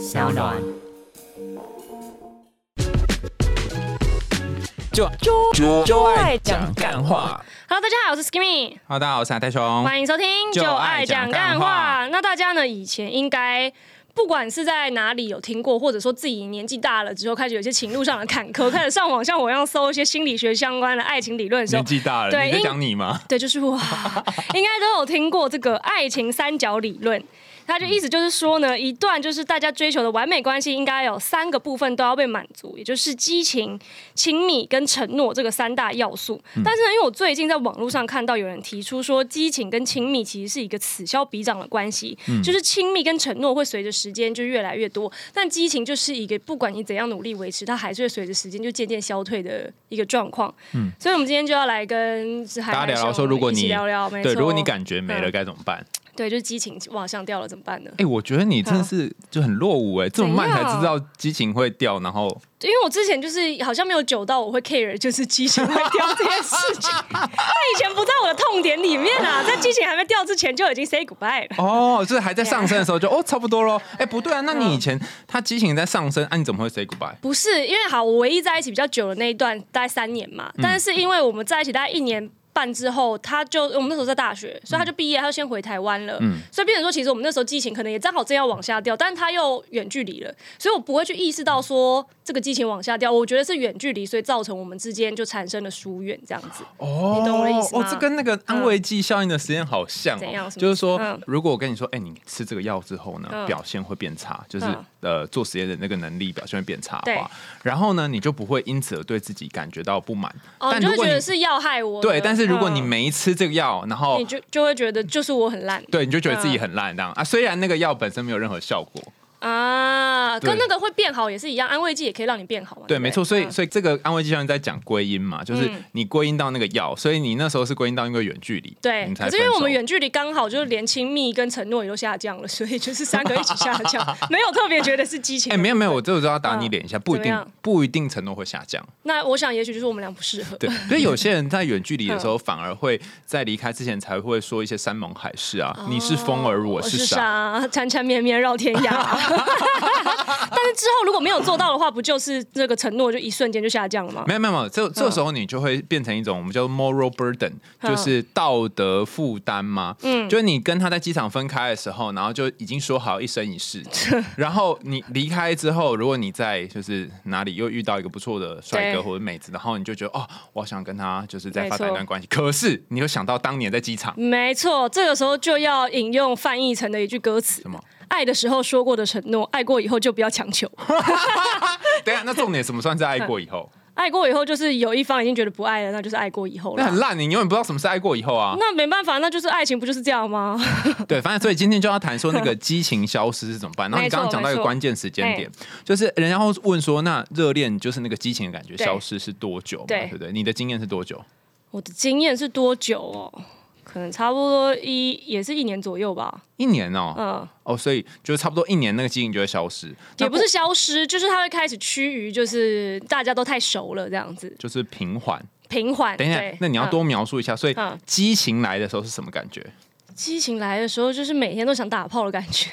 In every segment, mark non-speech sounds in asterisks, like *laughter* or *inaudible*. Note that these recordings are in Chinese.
小暖。就就就爱讲干话。Hello，大家好，我是 Skimmy，好，大家好，我是海泰熊。欢迎收听《就就爱讲干干话话》。那大家呢，以前应该不管是在哪里有听过，或者说自己年纪大了之后，开始有一些情路上的坎坷，开始上网像我一样搜一些心理学相关的爱情理论的时候年，纪大了，你在讲你吗？对，就是我，*laughs* 应该都有听过这个爱情三角理论。它就意思就是说呢，一段就是大家追求的完美关系，应该有三个部分都要被满足，也就是激情、亲密跟承诺这个三大要素。但是呢，因为我最近在网络上看到有人提出说，激情跟亲密其实是一个此消彼长的关系，就是亲密跟承诺会随着时间就越来越多，但激情就是一个不管你怎样努力维持，它还是会随着时间就渐渐消退的一个状况。嗯，所以我们今天就要来跟海大家聊聊海说，如果你聊聊，没对，错如果你感觉没了嗯该怎么办？对，就是激情往上掉了怎么办呢？哎，我觉得你真的是就很落伍哎，这么慢才知道激情会掉，然后因为我之前就是好像没有久到我会 care，就是激情会掉这件事情。*laughs* 他以前不在我的痛点里面啊，在激情还没掉之前就已经 say goodbye 了。哦，就是还在上升的时候就哦差不多喽。哎，不对啊，那你以前他激情在上升，啊，你怎么会 say goodbye？不是因为好，我唯一在一起比较久的那一段大概三年嘛，但是因为我们在一起大概一年。半之后，他就我们那时候在大学，所以他就毕业，他就先回台湾了。嗯所以变成说，其实我们那时候激情可能也正好正要往下掉，但是他又远距离了，所以我不会去意识到说这个激情往下掉。我觉得是远距离，所以造成我们之间就产生了疏远这样子。哦，你懂我的意思吗哦，这跟那个安慰剂效应的实验好像哦怎样，就是说嗯，如果我跟你说，哎，你吃这个药之后呢，嗯表现会变差，就是嗯呃做实验的那个能力表现会变差的话，然后呢，你就不会因此而对自己感觉到不满。哦，你就但如果你会觉得是要害我。对，但是如果你嗯。没吃这个药，然后你就就会觉得就是我很烂。对，你就觉得自己很烂这样。啊。虽然那个药本身没有任何效果，啊，跟那个会变好也是一样，安慰剂也可以让你变好嘛。对，不没错。所以，嗯所以这个安慰剂效应在讲归因嘛，就是嗯你归因到那个药，所以你那时候是归因到因为远距离，对，可是因为我们远距离刚好就是连亲密跟承诺也都下降了，所以就是三个一起 *laughs* 下降，没有特别觉得是激情。哎，没有没有，我这个就要打你脸一下，不一定不一定承诺会下降。那我想也许就是我们俩不适合。对，所以有些人在远距离的嗯时候，反而会在离开之前才会说一些山盟海誓啊，你是风儿，我是。沙，缠缠绵绵绕天涯。*laughs* *laughs* 但是之后如果没有做到的话，不就是这个承诺就一瞬间就下降了吗？没有没有没有，这这时候你就会变成一种我们叫 moral burden，就是道德负担嘛。嗯，就是你跟他在机场分开的时候，然后就已经说好一生一世，*laughs* 然后你离开之后，如果你在就是哪里又遇到一个不错的帅哥或者妹子，然后你就觉得哦，我想跟他就是再发展一段关系，可是你又想到当年在机场。没错，这个时候就要引用范逸臣的一句歌词。什么？：“爱的时候说过的承诺，爱过以后就不要强求。*laughs* 等一下，那重点什么算是爱过以后？爱过以后就是有一方已经觉得不爱了，那就是爱过以后了。那很烂，你永远不知道什么是爱过以后啊。那没办法，那就是爱情不就是这样吗？*laughs* 对，反正所以今天就要谈说那个激情消失是怎么办。然后你刚刚讲到一个关键时间点，就是人家会问说，那热恋就是那个激情的感觉消失是多久嘛？对对不对？你的经验是多久？我的经验是多久哦？可能差不多一也是一年左右吧。一年哦，嗯，哦，所以就是差不多一年那个基因就会消失，也不是消失，就是它会开始趋于就是大家都太熟了这样子，就是平缓。平缓。等一下，那你要多嗯描述一下，所以嗯激情来的时候是什么感觉？激情来的时候，就是每天都想打炮的感觉。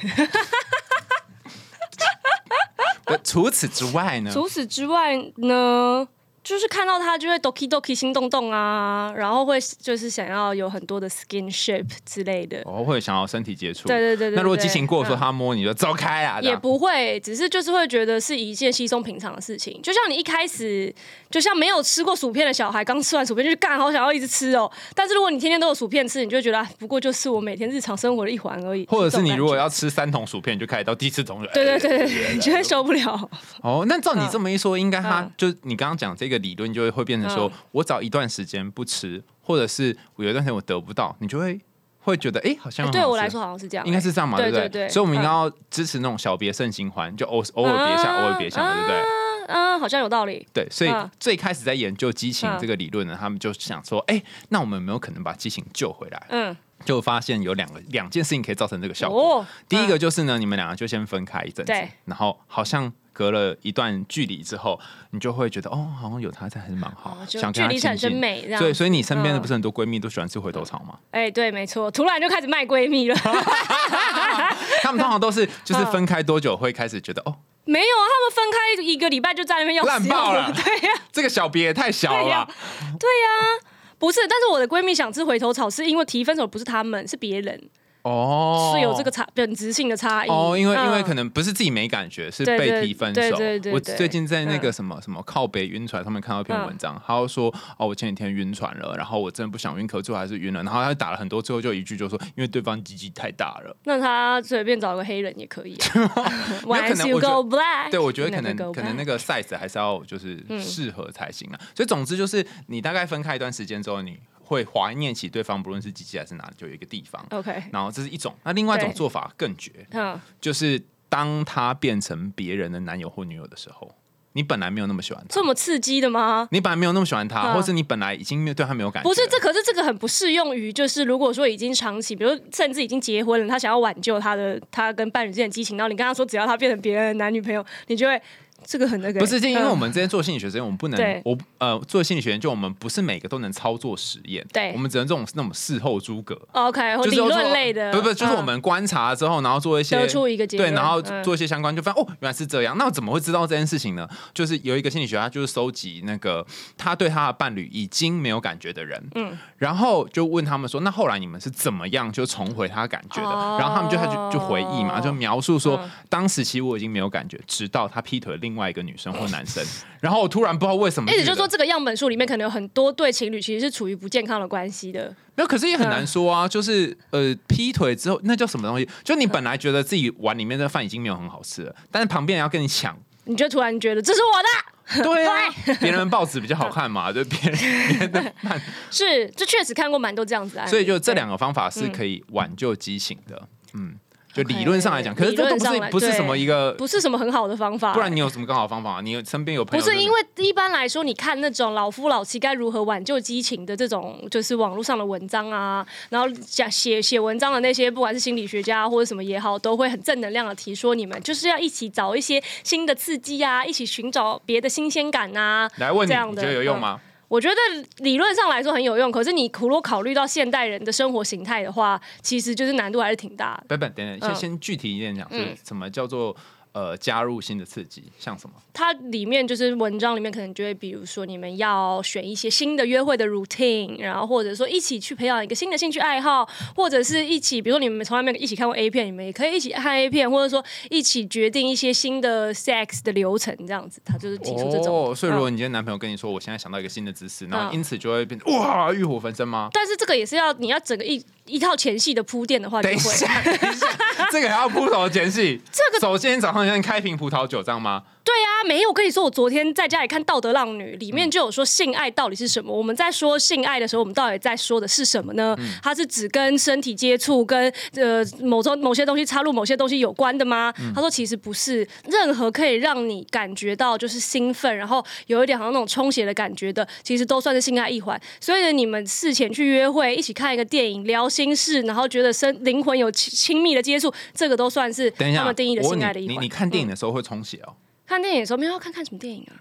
呃 *laughs* 除此之外呢？除此之外呢，就是看到他就会 doki doki 心动动啊，然后会就是想要有很多的 skinship 之类的。哦会想要身体接触。对对对对对那如果激情过的时候，嗯他摸你就走开啊，也不会，只是就是会觉得是一件稀松平常的事情。就像你一开始，就像没有吃过薯片的小孩，刚吃完薯片就干，好想要一直吃哦。但是如果你天天都有薯片吃，你就会觉得，啊不过就是我每天日常生活的一环而已。或者是你如果要吃三桶薯片，你就开始到第一次桶就对对对对对，你就会受不了。哦，那照你这么一说，应该他嗯就你刚刚讲这个理论，就会会变成说嗯，我找一段时间不吃，或者是我有一段时间我得不到，你就会会觉得，哎，好像对我来说好像是这样，应该是这样嘛，对对不对？所以我们应该嗯要支持那种小别胜新欢，就偶偶尔别下，偶尔别下嘛，对不对？嗯，好像有道理。对，所以嗯最开始在研究激情嗯这个理论呢，他们就想说，哎，那我们有没有可能把激情救回来？嗯，就发现有两个两件事情可以造成这个效果。哦，第一个就是呢，你们两个就先分开一阵子，然后好像隔了一段距离之后，你就会觉得哦，好像有他在还是蛮好，哦就想跟他距离产。生美，这样。对，所以你身边的嗯不是很多闺蜜都喜欢吃回头草吗？哎，对，没错，突然就开始卖闺蜜了。*laughs* 他们通常都是就是分开多久会开始觉得哦，没有啊，他们分开一个礼拜就在那边要烂爆了 *laughs* 对呀、这个小别也太小了对呀吧。对呀、不是，但是我的闺蜜想吃回头草，是因为提分手不是他们，是别人，哦，是有这个差本质性的差异。哦，因为因为嗯可能不是自己没感觉，是被提分手。对对对我最近在那个嗯什么什么靠北晕船上面看到一篇文章，他就说哦，我前几天晕船了，然后我真的不想晕，可最后还是晕了。然后他打了很多，最后就一句就说，因为对方鸡鸡太大了。那他随便找个黑人也可以啊。*laughs* 我觉 go black，对，我觉得可能可能那个 size 还是要就是嗯适合才行啊。所以总之就是，你大概分开一段时间之后，你会怀念起对方，不论是机器还是哪里，就有一个地方。OK，然后这是一种，那另外一种做法更绝，嗯，就是当他变成别人的男友或女友的时候，你本来没有那么喜欢他。这，么刺激的吗？你本来没有那么喜欢他，嗯。或是你本来已经没有对他没有感觉，不是，这可是这个很不适用于，就是如果说已经长期，比如甚至已经结婚了，他想要挽救他的他跟伴侣之间的激情，然后你跟他说只要他变成别人的男女朋友，你就会这个很那个。不是，因为嗯我们之前做心理学实验，我们不能，我呃做心理学研究，我们不是每个都能操作实验，对我们只能这种那种事后诸葛，OK 就是说论类的，不不，就是嗯我们观察之后，然后做一些得出一个结论对，然后嗯做一些相关，就发现哦，原来是这样。那我怎么会知道这件事情呢？就是有一个心理学家，就是收集那个他对他的伴侣已经没有感觉的人，嗯，然后就问他们说，那后来你们是怎么样就重回他感觉的？哦然后他们就他就就回忆嘛，就描述说，嗯当时其实我已经没有感觉，直到他劈腿了另外一个女生或男生，*laughs* 然后我突然不知道为什么意思就是说，这个样本数里面可能有很多对情侣其实是处于不健康的关系的。没有，可是也很难嗯说啊。就是呃，劈腿之后那叫什么东西？就你本来觉得自己碗里面的饭已经没有很好吃了，但是旁边人要跟你抢，你就突然觉得这是我的，对啊，*laughs* 别人的报纸比较好看嘛，*laughs* 就别人别人的慢，是，这确实看过蛮多这样子的。所以就这对。两个方法是可以挽救激情的，嗯，就理论上来讲，可是这都不是不是什么一个，不是什么很好的方法。不然你有什么更好的方法？你有身边有朋友不是因为一般来说，你看那种老夫老妻该如何挽救激情的这种，就是网络上的文章啊，然后讲写写文章的那些，不管是心理学家或者什么也好，都会很正能量的提说，你们就是要一起找一些新的刺激啊，一起寻找别的新鲜感啊。来问你，你这样的嗯觉得有用吗？我觉得理论上来说很有用，可是你如果考虑到现代人的生活形态的话，其实就是难度还是挺大的。不不，等等，先嗯先具体一点讲，就是嗯什么叫做呃加入新的刺激，像什么？它里面就是文章里面可能就会，比如说你们要选一些新的约会的 routine，然后或者说一起去培养一个新的兴趣爱好，或者是一起，比如说你们从来没有一起看过 A 片，你们也可以一起看 A 片，或者说一起决定一些新的 sex 的流程，这样子，他就是提出这种。哦，所以如果嗯你今天男朋友跟你说，我现在想到一个新的姿势，然后嗯因此就会变成哇欲火焚身吗？但是这个也是要你要整个一一套前戏的铺垫的话，就会等一下，等一下，这个还要铺什么前戏。这个首先早上能开瓶葡萄酒，这样吗？对啊，没有。我跟你说，我昨天在家里看《道德浪女》，里面就有说性爱到底是什么。我们在说性爱的时候，我们到底在说的是什么呢？它是指跟身体接触、跟呃某种某些东西插入某些东西有关的吗？他说其实不是，任何可以让你感觉到就是兴奋，然后有一点好像那种充血的感觉的，其实都算是性爱一环。所以呢，你们事前去约会，一起看一个电影，聊心事，然后觉得身灵魂有亲亲密的接触，这个都算是他们定义的性爱的一环。你看电影嗯的时候会充血哦？看电影的时候没有要看看什么电影啊，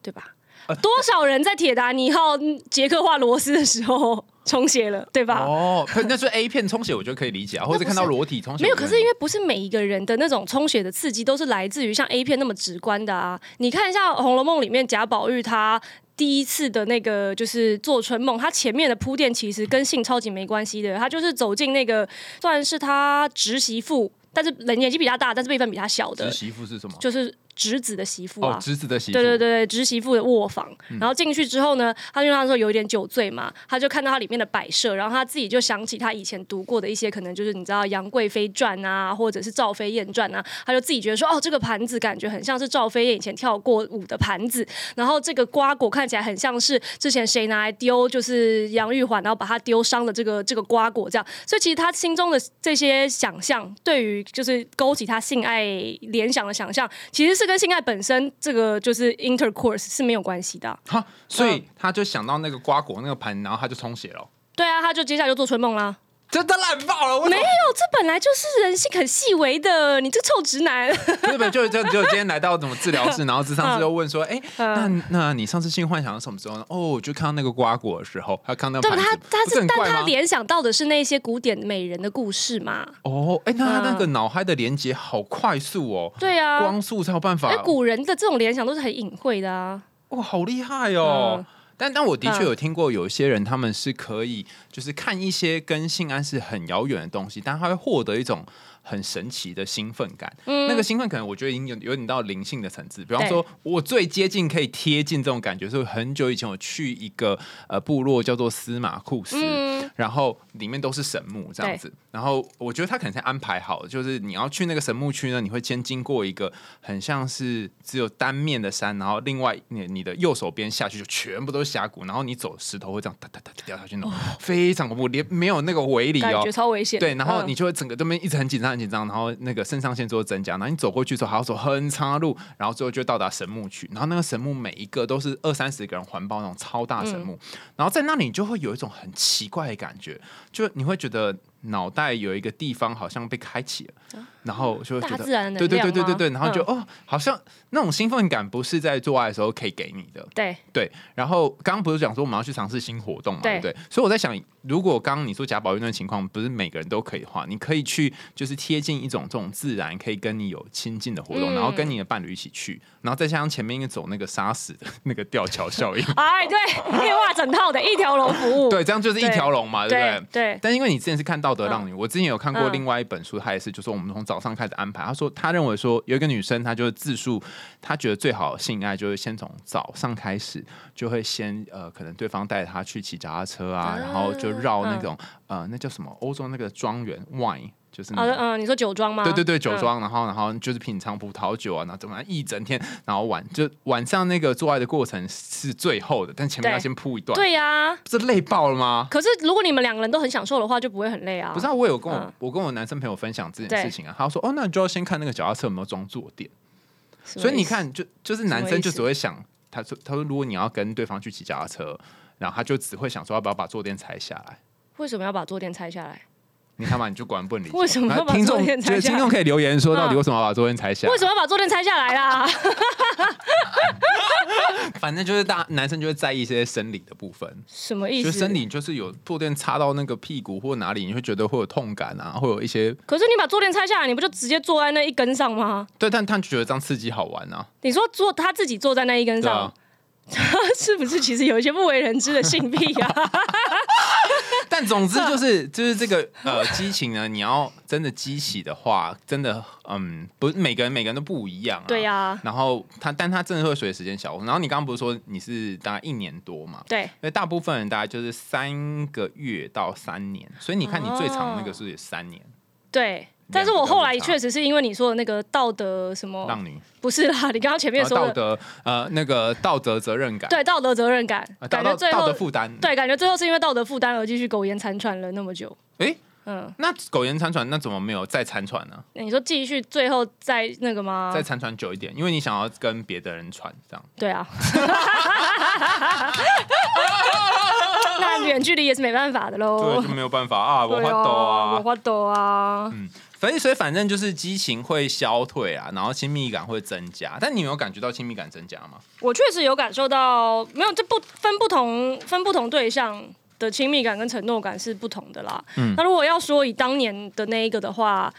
对吧？呃多少人在铁达尼号捷克化螺丝的时候充血了，对吧？哦，可那是 A 片充血，我觉得可以理解啊，*laughs* 或者看到裸体充血。没有，可是因为为不是每一个人的那种充血的刺激都是来自于像 A 片那么直观的啊。你看一下《红楼梦》里面贾宝玉他。第一次的那个就是做春梦，他前面的铺垫其实跟性超级没关系的，他就是走进那个算是他侄媳妇，但是人年纪比他大，但是辈分比他小的侄，媳妇是什么？就是侄子的媳妇啊。哦，侄子的媳妇。对对对，侄媳妇的卧房，然后进去之后呢，他就那时候有一点酒醉嘛，他就看到它里面的摆设，然后他自己就想起他以前读过的一些可能就是你知道《杨贵妃传》啊，或者是《赵飞燕传》啊，他就自己觉得说，哦，这个盘子感觉很像是赵飞燕以前跳过舞的盘子，然后这个瓜果看起来很像是之前谁拿来丢，就是杨玉环，然后把它丢伤的这个这个瓜果这样，所以其实他心中的这些想象，对于就是勾起他性爱联想的想象，其实是跟性爱本身这个就是 intercourse 是没有关系的啊、哈，所以他就想到那个瓜果那个盆，然后他就充血了。对啊，他就接下来就做春梦啦。真的烂爆了。没有，这本来就是人性很细微的。你这个臭直男，日本就就就今天来到怎么治疗室，然后智商师就问说：“ *laughs* 哎，那那你上次性幻想是什么时候呢？”哦，就看到那个瓜果的时候，他看到对他他是但他联想到的是那些古典美人的故事嘛？哦，哎，那他那个脑海的连接好快速哦。对啊，光速才有办法。哎，古人的这种联想都是很隐晦的啊。哇，好厉害哦！但但我的确有听过，有一些人他们是可以，就是看一些跟性安是很遥远的东西，但他会获得一种。很神奇的兴奋感，嗯那个兴奋可能我觉得已经有有点到灵性的层次。比方说，我最接近可以贴近这种感觉，是很久以前我去一个呃部落叫做司马库斯，然后里面都是神木这样子。然后我觉得他可能是安排好，就是你要去那个神木区呢，你会先经过一个很像是只有单面的山，然后另外你你的右手边下去就全部都是峡谷，然后你走石头会这样哒哒哒掉下去那种，非常恐怖，连没有那个围篱哦，感觉超危险。对，然后你就会整个这边一直很紧张。很紧张，然后那个肾上腺素增加，然后你走过去之后还要走很长的路，然后最后就到达神木区，然后那个神木每一个都是二三十个人环抱那种超大神木，然后在那里你就会有一种很奇怪的感觉，就你会觉得。脑袋有一个地方好像被开启了，然后就会觉得对对对对对对，然后就哦，好像那种兴奋感不是在做爱的时候可以给你的。对对，然后刚刚不是讲说我们要去尝试新活动嘛，对不对？所以我在想，如果刚刚你说贾宝玉那情况不是每个人都可以的话，你可以去就是贴近一种这种自然可以跟你有亲近的活动，然后跟你的伴侣一起去，然后再加上前面一个走那个杀死的那个吊桥效应。哎，对，可以画整套的一条龙服务。对，这样就是一条龙嘛，对不对？对。但因为你之前是看。道德浪女，我之前有看过另外一本书，它也是，就说我们从早上开始安排。他说，他认为说有一个女生，她就是自述，她觉得最好性爱就是先从早上开始，就会先呃，可能对方带她去骑脚踏车啊，然后就绕那种呃，那叫什么欧洲那个庄园 wine。就是嗯嗯，你说酒庄吗？对对对，酒庄，然后然后就是品尝葡萄酒啊，然后怎么样一整天，然后晚就晚上那个做爱的过程是最后的，但前面要先铺一段。对呀，这累爆了吗？可是如果你们两个人都很享受的话，就不会很累啊。不是，我有跟我我跟我男生朋友分享这件事情啊，他说哦，那你就要先看那个脚踏车有没有装坐垫。所以你看，就就是男生就只会想，他说他说如果你要跟对方去骑脚踏车，然后他就只会想说要不要把坐垫拆下来。为什么要把坐垫拆下来？你看嘛，你就管不理解。为什么要把坐垫拆下来？听众可以留言说，到底为什么要把坐垫拆下来？为什么要把坐垫拆下来啦？*laughs* 反正就是大男生就会在意一些生理的部分。什么意思？就生理就是有坐垫插到那个屁股或哪里，你会觉得会有痛感啊，会有一些。可是你把坐垫拆下来，你不就直接坐在那一根上吗？对，但他觉得这样刺激好玩啊。你说坐他自己坐在那一根上。*laughs* 是不是其实有一些不为人知的性癖呀？*laughs* 但总之就是 *laughs* 就是这个呃激情呢，你要真的激起的话，真的嗯，不是每个人每个人都不一样啊。对呀。然后他，但他真的会随着时间小。然后你刚刚不是说你是大概一年多嘛？对。因为大部分人大概就是三个月到三年，所以你看你最长那个是三年。对。但是我后来确实是因为你说的那个道德什么让你，不是啦，你刚刚前面说的道德呃那个道德责任感，对道德责任感，感觉最后道德负担，对，感觉最后是因为道德负担而继续苟延残喘了那么久。哎，嗯，那苟延残喘，那怎么没有再残喘呢？你说继续最后再那个吗？再残喘久一点，因为你想要跟别的人传这样。对啊。*laughs* 那远距离也是没办法的喽，对，就没有办法啊，我发抖啊，我发抖啊，嗯，所以所以反正就是激情会消退啊，然后亲密感会增加，但你有感觉到亲密感增加吗？我确实有感受到，没有，这不分不同分不同对象的亲密感跟承诺感是不同的啦。嗯，那如果要说以当年的那一个的话。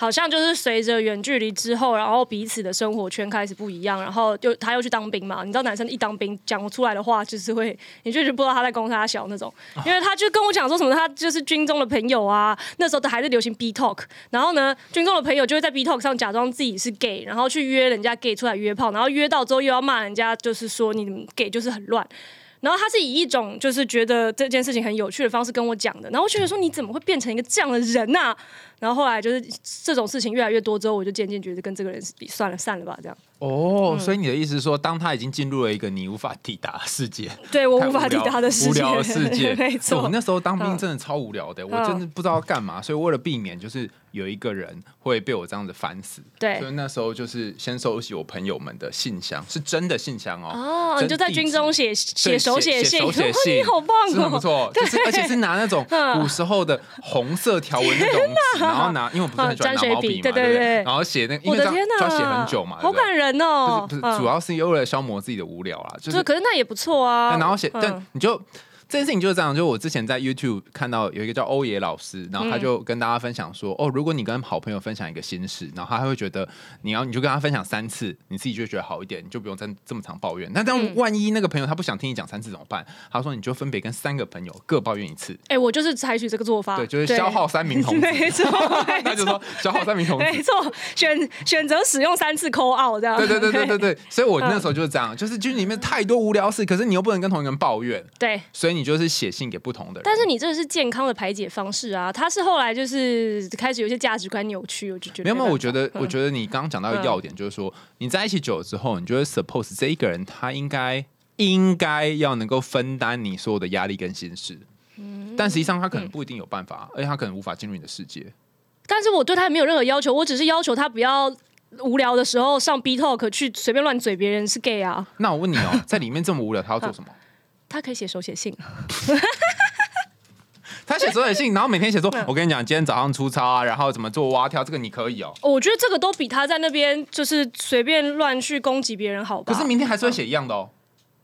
好像就是随着远距离之后，然后彼此的生活圈开始不一样，然后就他又去当兵嘛。你知道男生一当兵讲出来的话，就是会你就是不知道他在攻他小那种，因为他就跟我讲说什么，他就是军中的朋友啊，那时候都还是流行 B talk，然后呢，军中的朋友就会在 B talk 上假装自己是 gay，然后去约人家 gay 出来约炮，然后约到之后又要骂人家，就是说你 gay 就是很乱。然后他是以一种就是觉得这件事情很有趣的方式跟我讲的，然后我觉得说你怎么会变成一个这样的人呐？然后后来就是这种事情越来越多之后，我就渐渐觉得跟这个人比算了，散了吧，这样。哦，所以你的意思是说，当他已经进入了一个你无法抵达的世界，*laughs* 对我无法抵达的世界，无聊的世界，*laughs* 没错。我那时候当兵真的超无聊的，我真的不知道干嘛，所以为了避免就是有一个人会被我这样子烦死。对。所以那时候就是先收集我朋友们的信箱，是真的信箱哦。哦，你就在军中写写对手写信，手写哦信，你好棒是很不哦！错，就是而且是拿那种 *laughs* 嗯。古时候的红色条纹那种纸，然后拿，因为我不是很喜欢拿毛笔嘛，对对？不对对。然后写那，因为这样就要写很久嘛，好感人哦！不是不是，主要是为了消磨自己的无聊啦，就就是可是那也不错啊。然后写，嗯但你就这件事情就是这样。就我之前在 YouTube 看到有一个叫欧野老师，然后他就跟大家分享说，哦，如果你跟好朋友分享一个心事，然后他会觉得你要你就跟他分享三次，你自己就会觉得好一点，你就不用再这么常抱怨。那但嗯万一那个朋友他不想听你讲三次怎么办？他说你就分别跟三个朋友各抱怨一次，哎，我就是采取这个做法，对，就是消耗三名童子。*laughs* 没错，*laughs* 他就说消耗三名童子。没错，选选择使用三次扣 out 这样。对对对对对对，所以我那时候就是这样，就是就是里面太多无聊事，可是你又不能跟同一个人抱怨，对。所以你就是写信给不同的人。但是你这是健康的排解方式啊，他是后来就是开始有一些价值观扭曲，我就觉得没有没有，我觉得我觉得你刚刚讲到的要点就是说，你在一起久了之后，你就会 suppose 这一个人他应该应该要能够分担你所有的压力跟心事，嗯但实际上他可能不一定有办法，而且他可能无法进入你的世界。但是我对他也没有任何要求，我只是要求他不要无聊的时候上 B Talk 去随便乱嘴别人是 gay 啊，那我问你哦，在里面这么无聊，他要做什么？他可以写手写信。*laughs* 他写手写信，然后每天写说：“我跟你讲，今天早上出操啊，然后怎么做蛙跳，这个你可以哦。我觉得这个都比他在那边就是随便乱去攻击别人好”吧。可是明天还是会写一样的哦，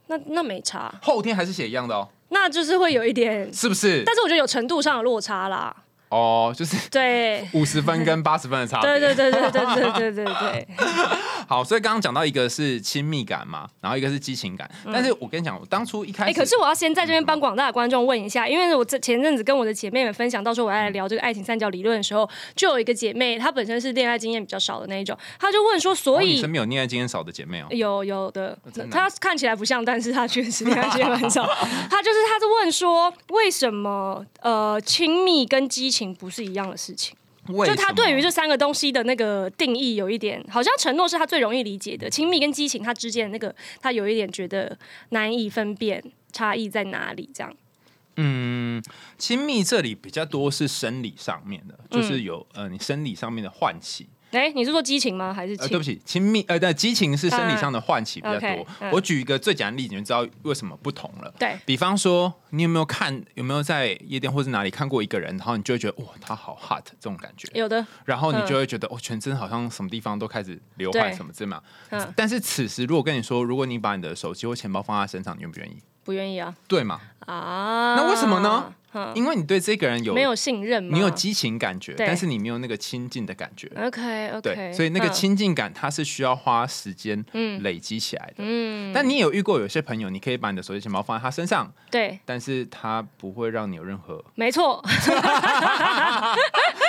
那那没差，后天还是写一样的哦，那就是会有一点，是不是？但是我觉得有程度上的落差啦。哦，就是对，五十分跟八十分的差别。对对对对对对对对对，*laughs* 好，所以刚刚讲到一个是亲密感嘛，然后一个是激情感。但是我跟你讲，我当初一开始哎、始，可是我要先在这边帮广大的观众问一下，因为我这前阵子跟我的姐妹们分享，到时候我要来聊这个爱情三角理论的时候，就有一个姐妹，她本身是恋爱经验比较少的那一种，她就问说，所以、身边有恋爱经验少的姐妹哦。有有的她看起来不像，但是她确实恋爱经验很少。她就是她是问说，为什么呃亲密跟激情不是一样的事情？就他对于这三个东西的那个定义有一点，好像承诺是他最容易理解的，亲密跟激情他之间的那个，他有一点觉得难以分辨差异在哪里，这样。嗯，亲密这里比较多是生理上面的，嗯就是有呃你生理上面的唤起。哎、你是说激情吗？还是呃，对不起，亲密呃，对，激情是生理上的唤起比较多。我举一个最简单的例子，你就知道为什么不同了。对，比方说，你有没有看有没有在夜店或是哪里看过一个人，然后你就会觉得哇，他好 hot 这种感觉，有的，然后你嗯就会觉得哦，全身好像什么地方都开始流汗什么之嘛。嗯，但是此时如果跟你说，如果你把你的手机或钱包放在身上，你愿不愿意？不愿意啊对嘛？啊！那为什么呢？嗯，因为你对这个人有没有信任吗？你有激情感觉，对但是你没有那个亲近的感觉。OK OK，对，所以那个亲近感它是需要花时间嗯累积起来的。嗯，但你也有遇过有些朋友，你可以把你的手机钱包放在他身上，对，但是他不会让你有任何。没错，*laughs*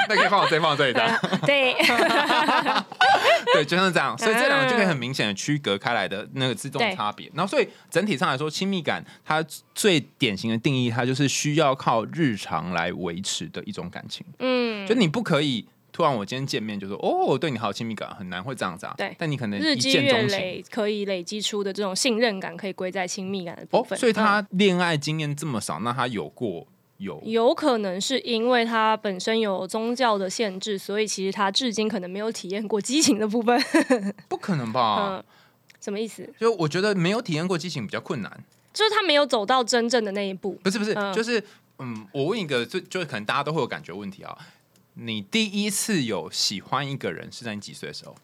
那可以放我这里，放我这里的。对，*laughs* 对，就像这样，所以这两个就可以很明显的区隔开来的那个自动差别。然后，所以整体上来说，亲密感它最典型的定义，它就是需要靠日常来维持的一种感情。嗯就，你不可以突然我今天见面就说哦，我对你好有亲密感，很难会这样子啊。对但你可能一日积月。累可以累积出的这种信任感，可以归在亲密感的部哦，分。所以他嗯恋爱经验这么少，那他有过有有可能是因为他本身有宗教的限制，所以其实他至今可能没有体验过激情的部分。*laughs* 不可能吧？嗯，什么意思？就我觉得没有体验过激情比较困难。就是他没有走到真正的那一步。不是不是，嗯就是嗯，我问一个，就就是可能大家都会有感觉问题啊。你第一次有喜欢一个人是在你几岁的时候？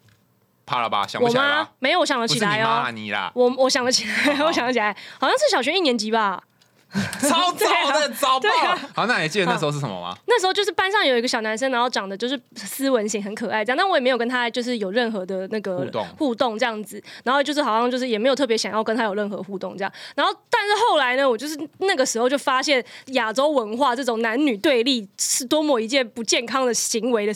怕了吧？想不我起来吧？？没有，我想得起来哦。你啦，我我想得起来，好我想得起来，好像是小学一年级吧。*laughs* 超早的，早爆对啊！好，那你记得那时候是什么吗？那时候就是班上有一个小男生，然后长得就是斯文型，很可爱这样，但我也没有跟他就是有任何的那个互动互动这样子，然后就是好像就是也没有特别想要跟他有任何互动这样，然后但是后来呢，我就是那个时候就发现亚洲文化这种男女对立是多么一件不健康的行为的，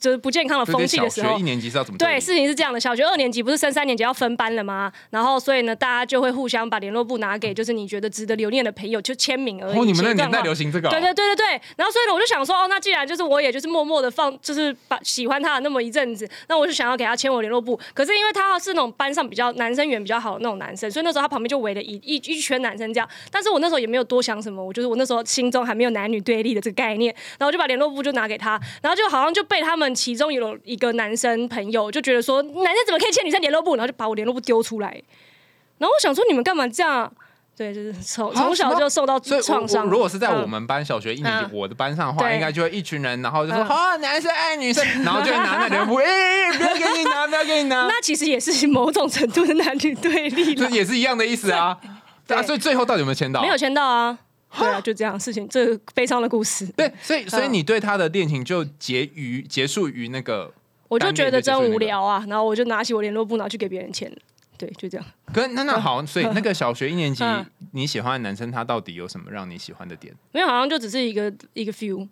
就是不健康的风气的时候学一。年级是要怎么对，立事情是这样的，小学二年级不是升三年级要分班了吗？然后所以呢，大家就会互相把联络簿拿给就是你觉得值得留念的朋友就签名而已。哦，你们那年代流行这个哦，对对对对对，然后所以呢，我就想说，哦，那既然就是我也就是默默的放，就是把喜欢他的那么一阵子，那我就想要给他签我联络簿。可是因为他是那种班上比较男生缘比较好的那种男生，所以那时候他旁边就围了一一一圈男生这样。但是我那时候也没有多想什么，我就是我那时候心中还没有男女对立的这个概念，然后我就把联络簿就拿给他，然后就好像就被他们其中有一个男生朋友就觉得说，男生怎么可以签女生联络簿，然后就把我联络簿丢出来。然后我想说，你们干嘛这样？对，就是 *laughs* 从从小就受到创伤。如果是在我嗯们班小学一年级嗯我的班上的话，应该就会一群人，然后就说嗯啊，男生爱女生，*laughs* 然后就会拿那联络簿，哎，*laughs* 不要给你拿，不要给你拿，那其实也是某种程度的男女对立这，也是一样的意思啊。对啊，所以最后到底有没有签到？没有。签到啊。对啊，就这样事情，这个悲伤的故事，对，所以所以嗯你对他的恋情就结于结束于那个，我就觉得真无聊啊，然后我就拿起我联络簿，拿去给别人签了。对，就这样。*laughs* 可那那好，所以那个小学一年级嗯你喜欢的男生，他到底有什么让你喜欢的点？没有，好像就只是一个一个 feel。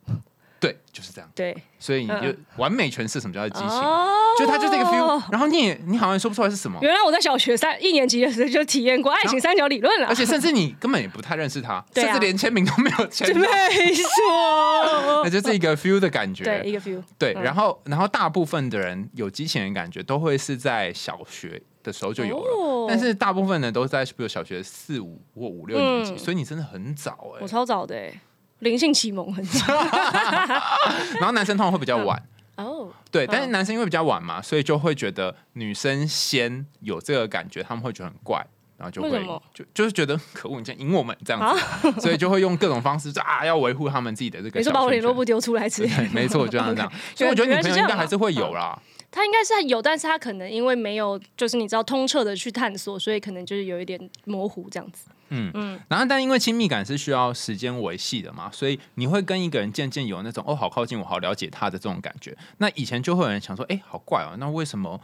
对，就是这样。对，所以你就嗯完美诠释什么叫做激情，哦就他就是一个 feel，然后你也你好像说不出来是什么，原来我在小学三一年级的时候就体验过爱情三角理论了，而且甚至你根本也不太认识他，*laughs* 啊甚至连签名都没有签到，没错 *laughs* 那，就是一个 feel 的感觉。对，一个 feel。对，嗯然后然后大部分的人有激情的感觉，都会是在小学的时候就有了，哦。但是大部分人都是在比如小学四五或五六年级，嗯。所以你真的很早哎、我超早的欸，灵性启蒙很早。*laughs* 然后男生通常会比较晚。哦，对，但是嗯男生因为比较晚嘛，所以就会觉得女生先有这个感觉，他们会觉得很怪，然后就会就就是觉得 *laughs* 可恶，你竟然赢我们这样 *laughs* 所以就会用各种方式就啊要维护他们自己的这个你小圈圈。说把我联络簿丢出来之类的。对，没错，就像这样。OK。所以我觉得女朋友应该还是会有啦。他应该是有，但是他可能因为没有，就是你知道通彻的去探索，所以可能就是有一点模糊这样子。嗯嗯然后，但因为亲密感是需要时间维系的嘛，所以你会跟一个人渐渐有那种哦，好靠近我，好了解他的这种感觉。那以前就会有人想说，哎，好怪哦，那为什么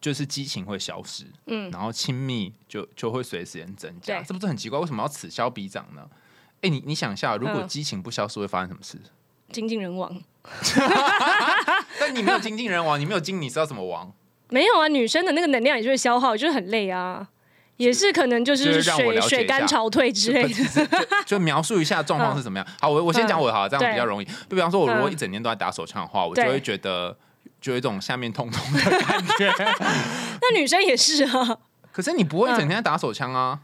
就是激情会消失，嗯，然后亲密就就会随时间增加？对这不是很奇怪？为什么要此消彼长呢？哎，你你想一下，如果嗯激情不消失，会发生什么事？精尽人亡。*laughs* 但你没有精尽人亡，你没有精，你知道怎么亡？没有啊，女生的那个能量也就会消耗，就是很累啊，也是可能就就是水水干潮退之类的。就描述一下状况是怎么样。好，我我先讲我的好了，这样比较容易。就比方说，我如果嗯一整天都在打手枪的话，我就对会觉得就有一种下面痛痛的感觉。那女生也是啊，可是你不会整天在打手枪啊？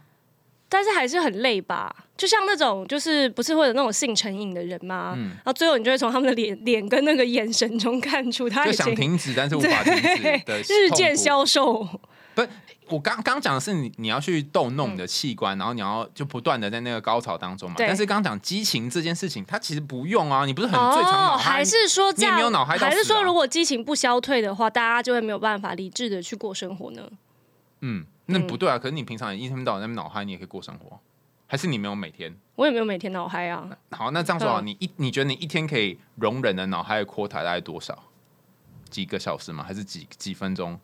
但是还是很累吧？就像那种就是不是会有那种性成瘾的人吗？嗯然后最后你就会从他们的脸脸跟那个眼神中看出他就已经想停止，但是无法停止的 *laughs* 日渐。消瘦。不，我刚刚讲的是你你要去逗弄你的器官，然后你要就不断的在那个高潮当中嘛。对但是刚刚讲激情这件事情，它其实不用啊，你不是很最常脑哦，还是说这样？你没有脑还是说如果激情不消退的话，大家就会没有办法理智的去过生活呢？嗯，那不对啊。可是你平常也一天到晚在那边脑嗨，你也可以过生活，还是你没有每天？我也没有每天脑嗨啊，好，那这样说啊，嗯你一你觉得你一天可以容忍的脑海的 quota 大概多少？几个小时吗？还是几几分钟？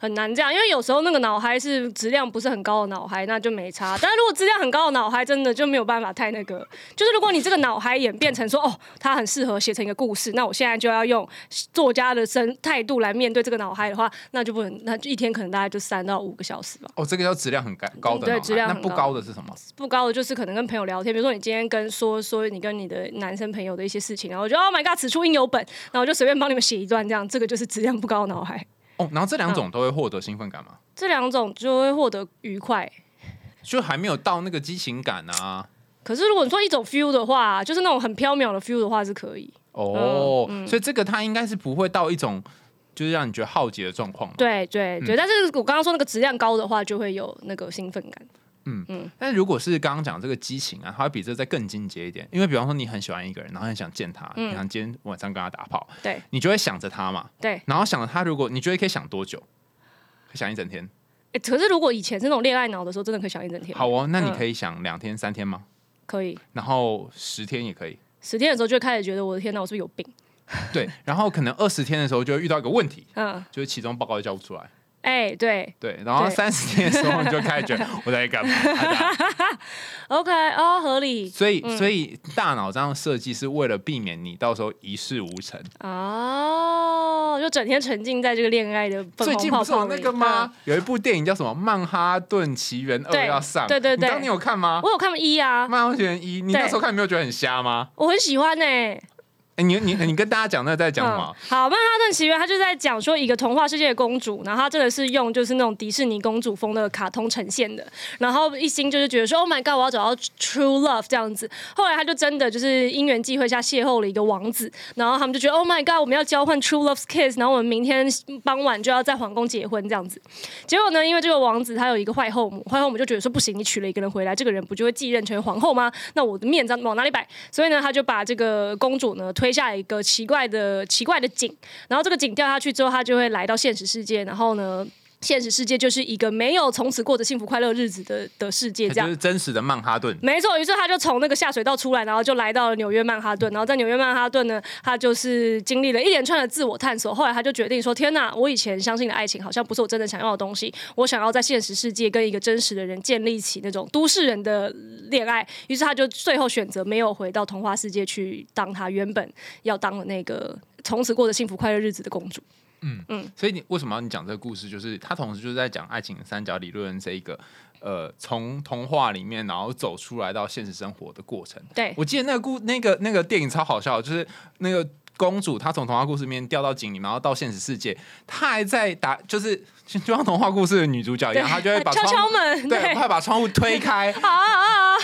很难这样，因为有时候那个脑嗨是质量不是很高的脑嗨，那就没差。但是如果质量很高的脑嗨，真的就没有办法太那个。就是如果你这个脑嗨演变成说，哦，它很适合写成一个故事，那我现在就要用作家的身态度来面对这个脑嗨的话，那就不能，那就一天可能大概就三到五个小时吧。哦，这个叫质量很高高的对脑海那不质量很高高的是什么？不高的就是可能跟朋友聊天，比如说你今天跟说说你跟你的男生朋友的一些事情，然后我就 Oh my God，此处应有本，然后我就随便帮你们写一段，这样这个就是质量不高的脑海。哦，然后这两嗯种都会获得兴奋感吗？这两种就会获得愉快。就还没有到那个激情感啊。可是如果你说一种 feel 的话，就是那种很飘渺的 feel 的话是可以。哦，嗯所以这个它应该是不会到一种就是让你觉得耗竭的状况对。对对对，但是我刚刚说那个质量高的话，就会有那个兴奋感。但如果是刚刚讲这个激情啊，它会比这再更进阶一点。因为比方说你很喜欢一个人，然后很想见他，嗯你想今天晚上跟他打炮，对你就会想着他嘛。对，然后想着他，如果你觉得可以想多久？可以想一整天。诶可是如果以前是那种恋爱脑的时候，真的可以想一整天。好，哦，那你嗯可以想两天、三天吗？可以。然后十天也可以。十天的时候就会开始觉得我的天哪，我是不是有病？对，然后可能二十天的时候就会遇到一个问题，嗯，就是其中报告就交不出来。哎，对对，然后三十天的时候你就开始觉得 *laughs* 我在干嘛？*laughs* OK，哦，合理所以，嗯所以大脑这样设计是为了避免你到时候一事无成。哦，就整天沉浸在这个恋爱的粉最红近不是有那个吗？？有一部电影叫什么《曼哈顿奇缘二》要上，对对对你有看吗嗯？我有看一啊，曼哈顿奇缘一，你那对时候看没有觉得很瞎吗？我很喜欢呢、你你你跟大家讲那在讲什么？好，《曼哈顿奇缘》他就在讲说一个童话世界的公主，然后他真的是用就是那种迪士尼公主风的卡通呈现的，然后一心就是觉得说 Oh my God，我要找到 true love 这样子。后来他就真的就是因缘际会下邂逅了一个王子，然后他们就觉得 Oh my God，我们要交换 true love's kiss，然后我们明天傍晚就要在皇宫结婚这样子。结果呢，因为这个王子他有一个坏后母，坏后母就觉得说不行，你娶了一个人回来，这个人不就会继任成为皇后吗？那我的面子往哪里摆？所以呢，他就把这个公主呢推下一个奇怪的奇怪的井，然后这个井掉下去之后，他就会来到现实世界，然后呢。现实世界就是一个没有从此过着幸福快乐日子的的世界，这样就是真实的曼哈顿。没错，于是他就从那个下水道出来，然后就来到了纽约曼哈顿。然后在纽约曼哈顿呢，他就是经历了一连串的自我探索。后来他就决定说：“天哪，我以前相信的爱情好像不是我真的想要的东西。我想要在现实世界跟一个真实的人建立起那种都市人的恋爱。”于是他就最后选择没有回到童话世界去当他原本要当的那个从此过着幸福快乐日子的公主。所以你为什么要你讲这个故事？就是他同时就是在讲爱情三角理论这一个呃，从童话里面然后走出来到现实生活的过程。对我记得那个故那个那个电影超好笑，就是那个公主她从童话故事里面掉到井里，然后到现实世界，她还在打，就是就像童话故事的女主角一样，她就会把敲窗户敲门，对，对，她会把窗户推开，啊 *laughs* 啊啊！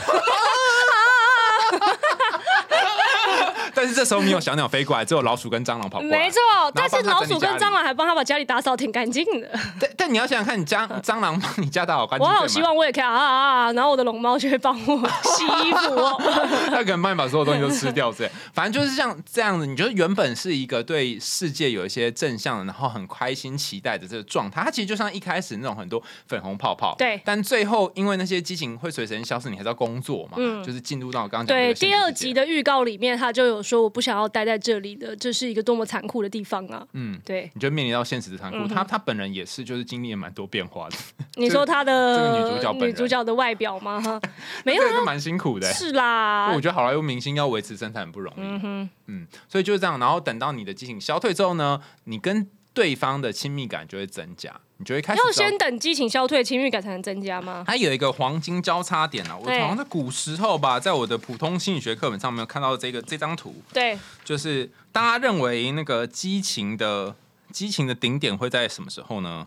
但是这时候没有小鸟飞过来，只有老鼠跟蟑螂跑过来。没错，但是老鼠跟蟑螂还帮他把家里打扫挺干净的。但但你要想想看，你家蟑螂帮你家打扫干净，我好希望我也可以啊啊啊！然后我的龙猫就会帮我洗衣服哦。*laughs* 他可能帮你把所有东西都吃掉之类。反正就是像这样子，你觉得原本是一个对世界有一些正向的，然后很开心期待的这个状态，它其实就像一开始那种很多粉红泡泡。对但最后因为那些激情会随时间消失，你还是要工作嘛。嗯就是进入到我刚刚讲的对，第二集。的预告里面，他就有说我不想要待在这里的，这是一个多么残酷的地方啊！嗯。对，你就面临到现实的残酷，嗯哼他他本人也是，就是经历了蛮多变化的，*laughs* 你说他这的个女主角女主角的外表吗？哈，*laughs* 没有啊，这个蛮辛苦的、是啦我，觉得好莱坞明星要维持身材很不容易。嗯哼，嗯，所以就是这样。然后等到你的激情消退之后呢，你跟对方的亲密感就会增加，你就会开始要先等激情消退，亲密感才能增加吗？它有一个黄金交叉点啊，我好像在古时候吧，在我的普通心理学课本上面有看到这个这张图，对，就是大家认为那个激情的激情的顶点会在什么时候呢？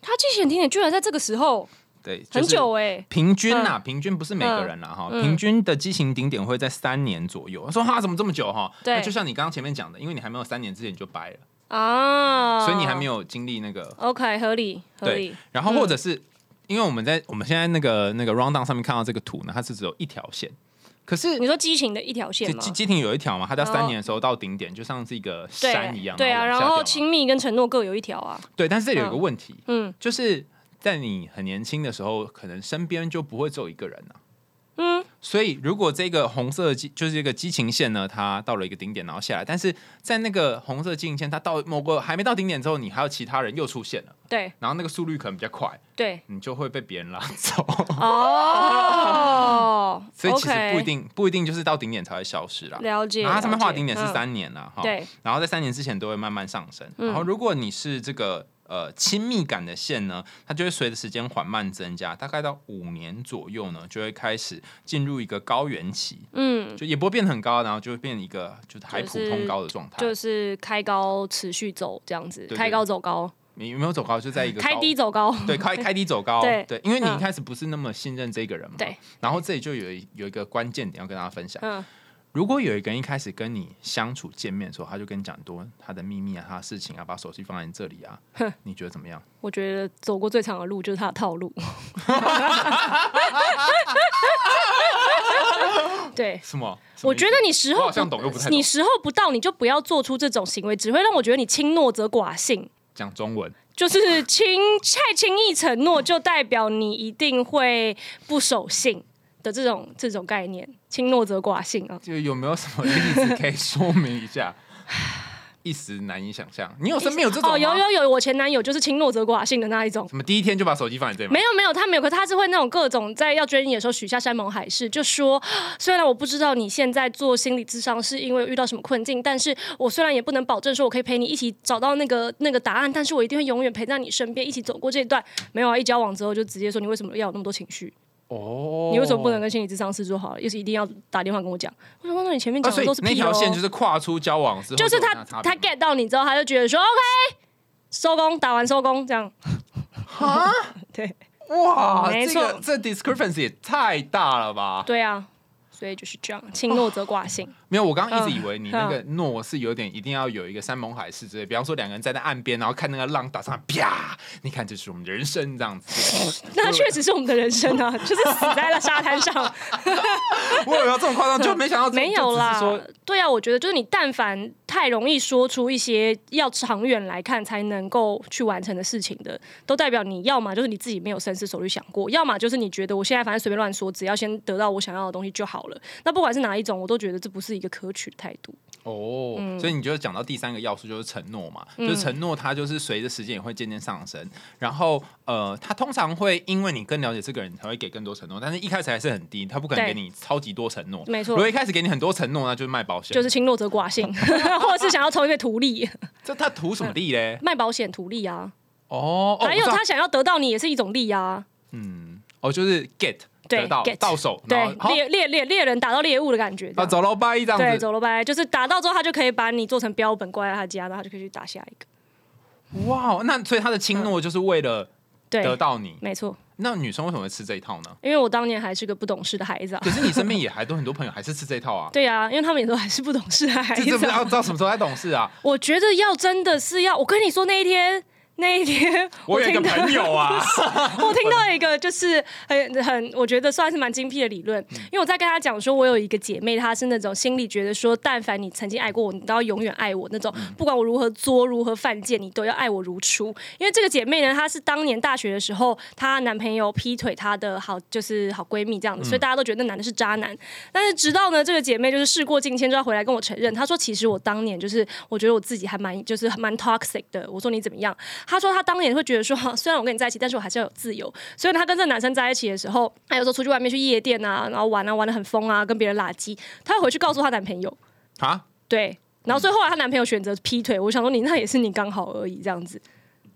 他激情顶点居然在这个时候，对，很就是久哎，平均呐、平均不是每个人啦哈、嗯。平均的激情顶点会在三年左右。说哈怎么这么久哈？对。那就像你刚刚前面讲的，因为你还没有三年之前你就掰了，啊，所以你还没有经历那个 OK，合理合对理，，然后或者是、因为我们在我们现在那个那个 round down 上面看到这个图呢，它是只有一条线，可是你说激情的一条线吗？激激情有一条嘛，它到哦三年的时候到顶点，就像是一个山一样，对啊，然后亲密跟承诺各有一条啊，对，但是这里有一个问题，嗯。就是在你很年轻的时候，可能身边就不会只有一个人啊。嗯，所以如果这个红色的激就是这个激情线呢，它到了一个顶点，然后下来，但是在那个红色激情线，它到某个还没到顶点之后，你还有其他人又出现了，对。然后那个速率可能比较快，对，你就会被别人拉走。哦，*laughs* 所以其实不一定不一定就是到顶点才会消失啦。了解。然后它上面画的顶点是嗯。三年啦，哈、对，然后在三年之前都会慢慢上升。嗯。然后如果你是这个呃亲密感的线呢，它就会随着时间缓慢增加，大概到五年左右呢，就会开始进入一个高原期，嗯，就也不会变得很高，然后就会变一个就是还普通高的状态。就是开高持续走这样子，对开高走高，你有没有走高？就在一个 *laughs* 开低走高，对，开开低走高，对因为你嗯。一开始不是那么信任这个人嘛，对，然后这里就有一有一个关键点要跟大家分享。嗯，如果有一个人一开始跟你相处见面的时候，他就跟你讲多他的秘密啊、他的事情啊，把手机放在你这里啊，*laughs* 你觉得怎么样？我觉得走过最长的路就是他的套路。*laughs* 对，什么？我觉得你时候好像懂又不太懂你时候不到，你就不要做出这种行为，只会让我觉得你轻诺则寡信。讲中文，就是轻太轻易承诺，就代表你一定会不守信的这种这种概念，轻诺则寡信啊。就有没有什么例子可以说明一下？*sighs* 一时难以想象。你有身边有这种哦，有有有，我前男友就是轻诺则寡信的那一种。什么第一天就把手机放在这里？没有没有，他没有，可他是会那种各种在要追你的时候许下山盟海誓，就说虽然我不知道你现在做心理智商是因为遇到什么困境，但是我虽然也不能保证说我可以陪你一起找到那个那个答案，但是我一定会永远陪在你身边，一起走过这一段。没有啊，一交往之后就直接说你为什么要有那么多情绪？哦，你为什么不能跟心理咨商师说好了？又是一定要打电话跟我讲？我说那你前面讲的都是屁哦那条线就是跨出交往之后，就是他他 get 到你之后，他就觉得说 OK，收工，打完收工这样。啊，*laughs* 对哇，没这个错这 discrepancy 也太大了吧？对啊，所以就是这样，轻诺则寡性。没有，我刚刚一直以为你那嗯个诺是有点一定要有一个山盟海誓之类，比方说两个人站在岸边，然后看那个浪打上来，啪，你看这是我们的人生这样子。*laughs* 那确实是我们的人生啊，就是死在了沙滩上。*laughs* 我有要这么夸张，就没想到 *laughs* 没有啦对啊，我觉得就是你但凡太容易说出一些要长远来看才能够去完成的事情的，都代表你要么就是你自己没有深思熟虑想过，要么就是你觉得我现在反正随便乱说，只要先得到我想要的东西就好了。那不管是哪一种，我都觉得这不是一个可取的态度。哦，所以你就讲到第三个要素就是承诺嘛，就是承诺它就是随着时间也会渐渐上升，然后呃，它通常会因为你更了解这个人才会给更多承诺，但是一开始还是很低，他不可能对给你超级多承诺。没错如果一开始给你很多承诺，那就是卖保险，就是轻诺则寡信，*laughs* 或者是想要抽一个图利，这他图什么利嘞？*laughs* 卖保险图利啊。哦，哦还有他想要得到你也是一种利啊。嗯哦，就是 get 对得到到手，对猎猎猎猎人打到猎物的感觉。啊，走喽，拜这样对，走了拜，就是打到之后，他就可以把你做成标本挂在他家，然后他就可以去打下一个。哇，那所以他的轻诺就是为了，得到你。没错。那女生为什么会吃这一套呢？因为我当年还是个不懂事的孩子啊。可是你身边也还都很多朋友还是吃这一套啊。对啊，因为他们也都还是不懂事的孩这这不子啊。*laughs* 知道知道什么时候才懂事啊？我觉得要真的是要，我跟你说那一天。那一天，我有一个朋友啊，*laughs* 我听到一个就是很很，我觉得算是蛮精辟的理论，嗯因为我在跟他讲说，我有一个姐妹，她是那种心里觉得说，但凡你曾经爱过我，你都要永远爱我那种，嗯不管我如何作、如何犯贱，你都要爱我如初。因为这个姐妹呢，她是当年大学的时候，她男朋友劈腿她的好就是好闺蜜这样嗯子，所以大家都觉得那男的是渣男。但是直到呢，这个姐妹就是事过境迁之后回来跟我承认，她说其实我当年就是我觉得我自己还蛮就是蛮 toxic 的。我说你怎么样？她说她当年会觉得说，哈 *laughs* 虽然我跟你在一起，但是我还是要有自由。所以她跟这个男生在一起的时候，她有时候出去外面去夜店啊，然后玩啊玩的很疯啊，跟别人拉鸡，她会回去告诉她男朋友，啊，对。然后所以后来她男朋友选择劈腿，我想说你那也是你刚好而已这样子。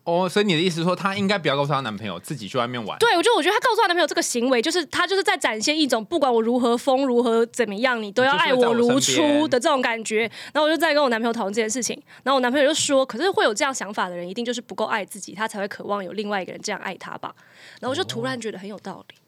哦，所以你的意思是说，她应该不要告诉她男朋友，自己去外面玩。对，我就我觉得她告诉她男朋友这个行为，就是她就是在展现一种不管我如何疯如何怎么样，你都要爱我如初的这种感觉。然后我就在跟我男朋友讨论这件事情，然后我男朋友就说：“可是会有这样想法的人，一定就是不够爱自己，他才会渴望有另外一个人这样爱他吧。”然后我就突然觉得很有道理。哦，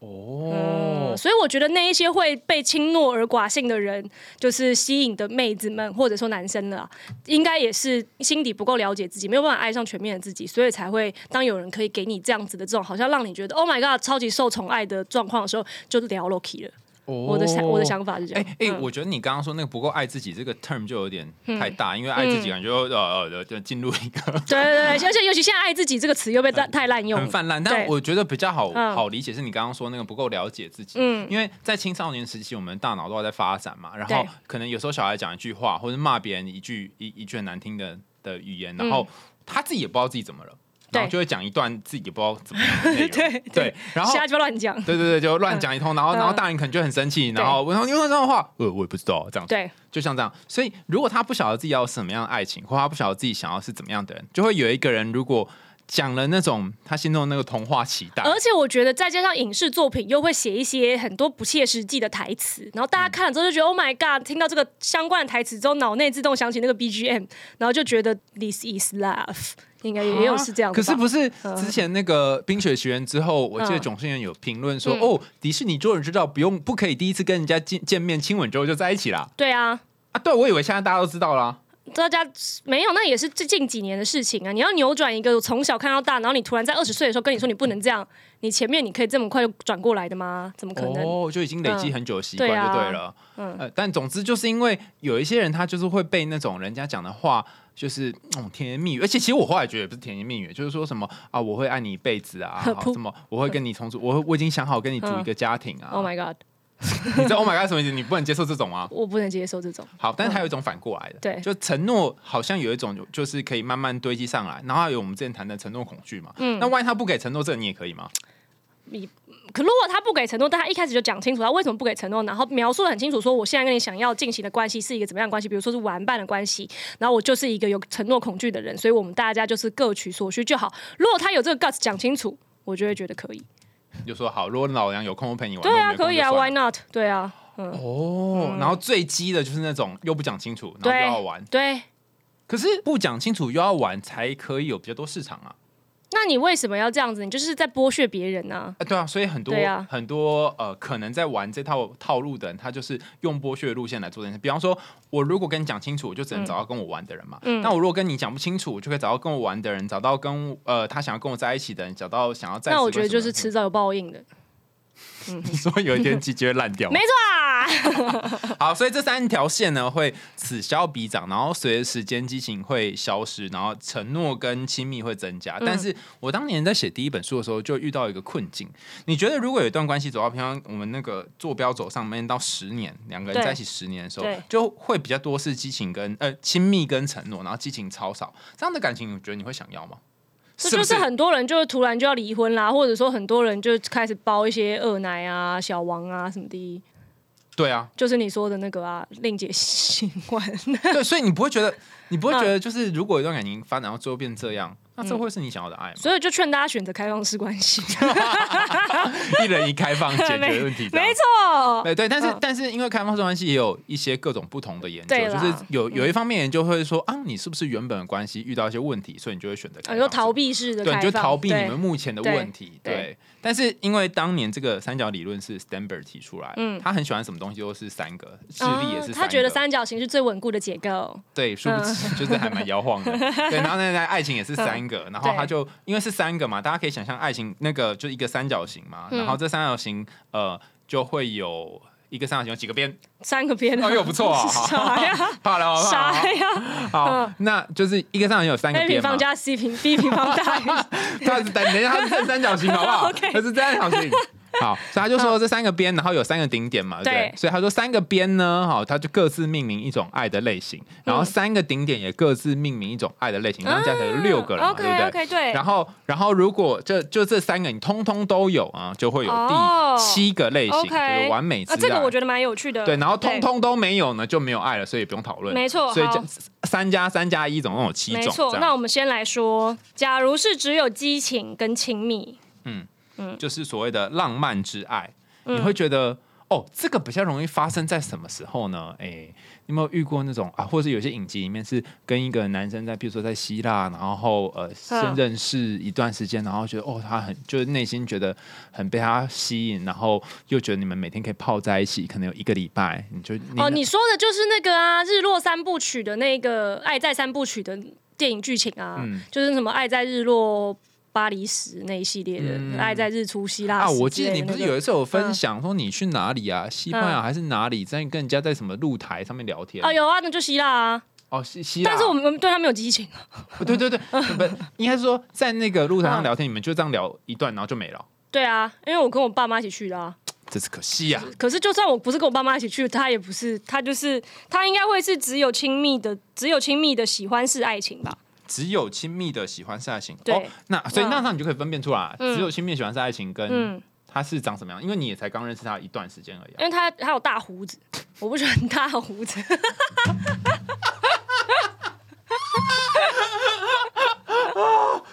哦所以我觉得那一些会被轻诺而寡信的人，就是吸引的妹子们，或者说男生了，应该也是心底不够了解自己，没有办法爱上全面的自己，所以才会当有人可以给你这样子的这种，好像让你觉得 Oh my God，超级受宠爱的状况的时候，就聊 Loki 了。我的想我的想法是这样。哎哎，嗯。我觉得你刚刚说那个不够爱自己这个 term 就有点太大，因为爱自己感觉呃呃就进入一个 *laughs* 对对对，而且尤其现在“爱自己”这个词又被太 *laughs* 太滥用了。很泛滥。但我觉得比较好嗯。好理解是你刚刚说那个不够了解自己，嗯。因为在青少年时期，我们大脑都还在发展嘛，然后可能有时候小孩讲一句话，或者骂别人一句一一句很难听的的语言，然后他自己也不知道自己怎么了，然后就会讲一段自己也不知道怎么样的内容 *laughs* 对对，然后瞎鸡巴乱讲。对对对，就乱讲一通，然后嗯然后大人可能就很生气，然后然后你问这种话，呃，我也不知道这样子，对，就像这样。所以如果他不晓得自己要什么样的爱情，或他不晓得自己想要是怎么样的人，就会有一个人如果讲了那种他心中的那个童话期待，而且我觉得再加上影视作品又会写一些很多不切实际的台词，然后大家看了之后就觉得、Oh my God！听到这个相关的台词之后，脑内自动想起那个 BGM，然后就觉得 This is love，应该也也有是这样。可是不是嗯之前那个《冰雪奇缘》之后，我记得嗯囧星人有评论说，嗯哦，迪士尼做人知道不用不可以第一次跟人家见见面亲吻之后就在一起啦。对啊，啊，对，我以为现在大家都知道啦。大家没有，那也是最近几年的事情啊！你要扭转一个从小看到大，然后你突然在二十岁的时候跟你说你不能这样，你前面你可以这么快就转过来的吗？怎么可能？哦，就已经累积很久的习惯就对了。嗯呃，但总之就是因为有一些人他就是会被那种人家讲的话。就是那种甜言蜜语，而且其实我后来觉得也不是甜言蜜语，就是说什么啊，我会爱你一辈子啊，*laughs* 什么我会跟你重组，我会我已经想好跟你组一个家庭啊。Oh my god！你知道 Oh my God 什么意思？你不能接受这种吗？我不能接受这种。好，但是还有一种反过来的，对就承诺好像有一种就是可以慢慢堆积上来，然后还有我们之前谈的承诺恐惧嘛。嗯，那万一他不给承诺，这个你也可以吗？可如果他不给承诺，但他一开始就讲清楚他为什么不给承诺，然后描述的很清楚，说我现在跟你想要进行的关系是一个怎么样的关系，比如说是玩伴的关系，然后我就是一个有承诺恐惧的人，所以我们大家就是各取所需就好。如果他有这个 guts 讲清楚，我就会觉得可以。就说好，如果老杨有空，我陪你玩。对啊，可以啊，Why not？对啊，嗯，哦，然后最鸡的就是那种又不讲清楚，然后又要玩，对。可是不讲清楚又要玩，才可以有比较多市场啊。那你为什么要这样子？你就是在剥削别人呢、啊，对啊，所以很多、啊很多呃，可能在玩这套套路的人，他就是用剥削的路线来做这件事。比方说，我如果跟你讲清楚，我就只能找到跟我玩的人嘛。嗯那我如果跟你讲不清楚，我就可以找到跟我玩的人，找到跟呃他想要跟我在一起的人，找到想要在。那我觉得就是迟早有报应的。*laughs* 你说有一天机就会烂掉没。错啊，*laughs* 好，所以这三条线呢会此消彼长，然后随着时间激情会消失，然后承诺跟亲密会增加。但是我当年在写第一本书的时候，就遇到一个困境。你觉得如果有一段关系走到平常我们那个坐标走上面到十年，两个人在一起十年的时候，就会比较多是激情跟呃亲密跟承诺，然后激情超少。这样的感情，你觉得你会想要吗？这就是？很多人就突然就要离婚啦，或者说很多人就开始包一些二奶啊、小王啊什么的，对啊，就是你说的那个啊，令姐新欢。对，所以你不会觉得，你不会觉得，就是如果一段感情发展到最后变这样，那这会是你想要的爱吗？所以就劝大家选择开放式关系，*laughs* 一人一开放解决 *laughs* 问题，没错，对对，但是、嗯。但是因为开放式关系也有一些各种不同的研究，就是有有一方面研究会说啊，你是不是原本的关系遇到一些问题，所以你就会选择开放式你说逃，避式的对，你就逃避你们目前的问题，对对。但是因为当年这个三角理论是 Stanberg 提出来，嗯他很喜欢什么东西都是三个，智力也是他觉得三角形是最稳固的结构。对，殊不知就是还蛮摇晃的。对，然后那在爱情也是三个，然后他就因为是三个嘛，大家可以想象爱情那个就一个三角形嘛，然后这三角形呃就会有一个三角形有几个边，三个边，哦，又不错啊，*laughs* 啥呀？好了，好啥了，呀好，那就是一个三角形有三个？a 平方，加 c 平 b 平方大于 *laughs* 它是等等一下它是正三角形，好不好？*laughs* OK 它是三角形。*laughs* 好，所以他就说这三个边，然后有三个顶点嘛，对？所以他说三个边呢，哈，他就各自命名一种爱的类型，然后三个顶点也各自命名一种爱的类型，然后加起来有六个了嘛，对不对？OK 对。然后，然后如果就就这三个你通通都有啊，就会有哦第七个类型就是完美之啊，这个我觉得蛮有趣的。对，然后通通都没有呢，就没有爱了，所以不用讨论。没错所以这三加三加一总共有七种。没错那我们先来说，假如是只有激情跟亲密，就是所谓的浪漫之爱，嗯。你会觉得哦，这个比较容易发生在什么时候呢？哎，你有没有遇过那种啊，或者是有些影集里面是跟一个男生在，比如说在希腊，然后呃，先认识一段时间，然后觉得哦，他很就是内心觉得很被他吸引，然后又觉得你们每天可以泡在一起，可能有一个礼拜，你就哦，你说的就是那个啊，《日落三部曲》的那个《爱在三部曲》的电影剧情啊，嗯。就是什么《爱在日落巴黎时》那一系列的，嗯。爱在日出希腊啊，》我记得你不是有一次有分嗯。享说你去哪里啊，西班牙嗯。还是哪里，在跟人家在什么露台上面聊天？啊有啊，那就希腊啊，哦，希希腊，但是我们对他没有激情。啊。*laughs* 不对对对，不应该是说在那个露台上聊天，你们就这样聊一段，然后就没了，对啊，因为我跟我爸妈一起去的啊。这是可惜啊。可是就算我不是跟我爸妈一起去，他也不是，他就是他应该会是只有亲密的，只有亲密的喜欢是爱情吧？只有亲密的喜欢是爱情，对。哦，那所以嗯那那你就可以分辨出来，嗯。只有亲密喜欢是爱情跟嗯，他是长什么样，因为你也才刚认识他一段时间而已啊。因为他他有大胡子，我不喜欢大胡子。*laughs*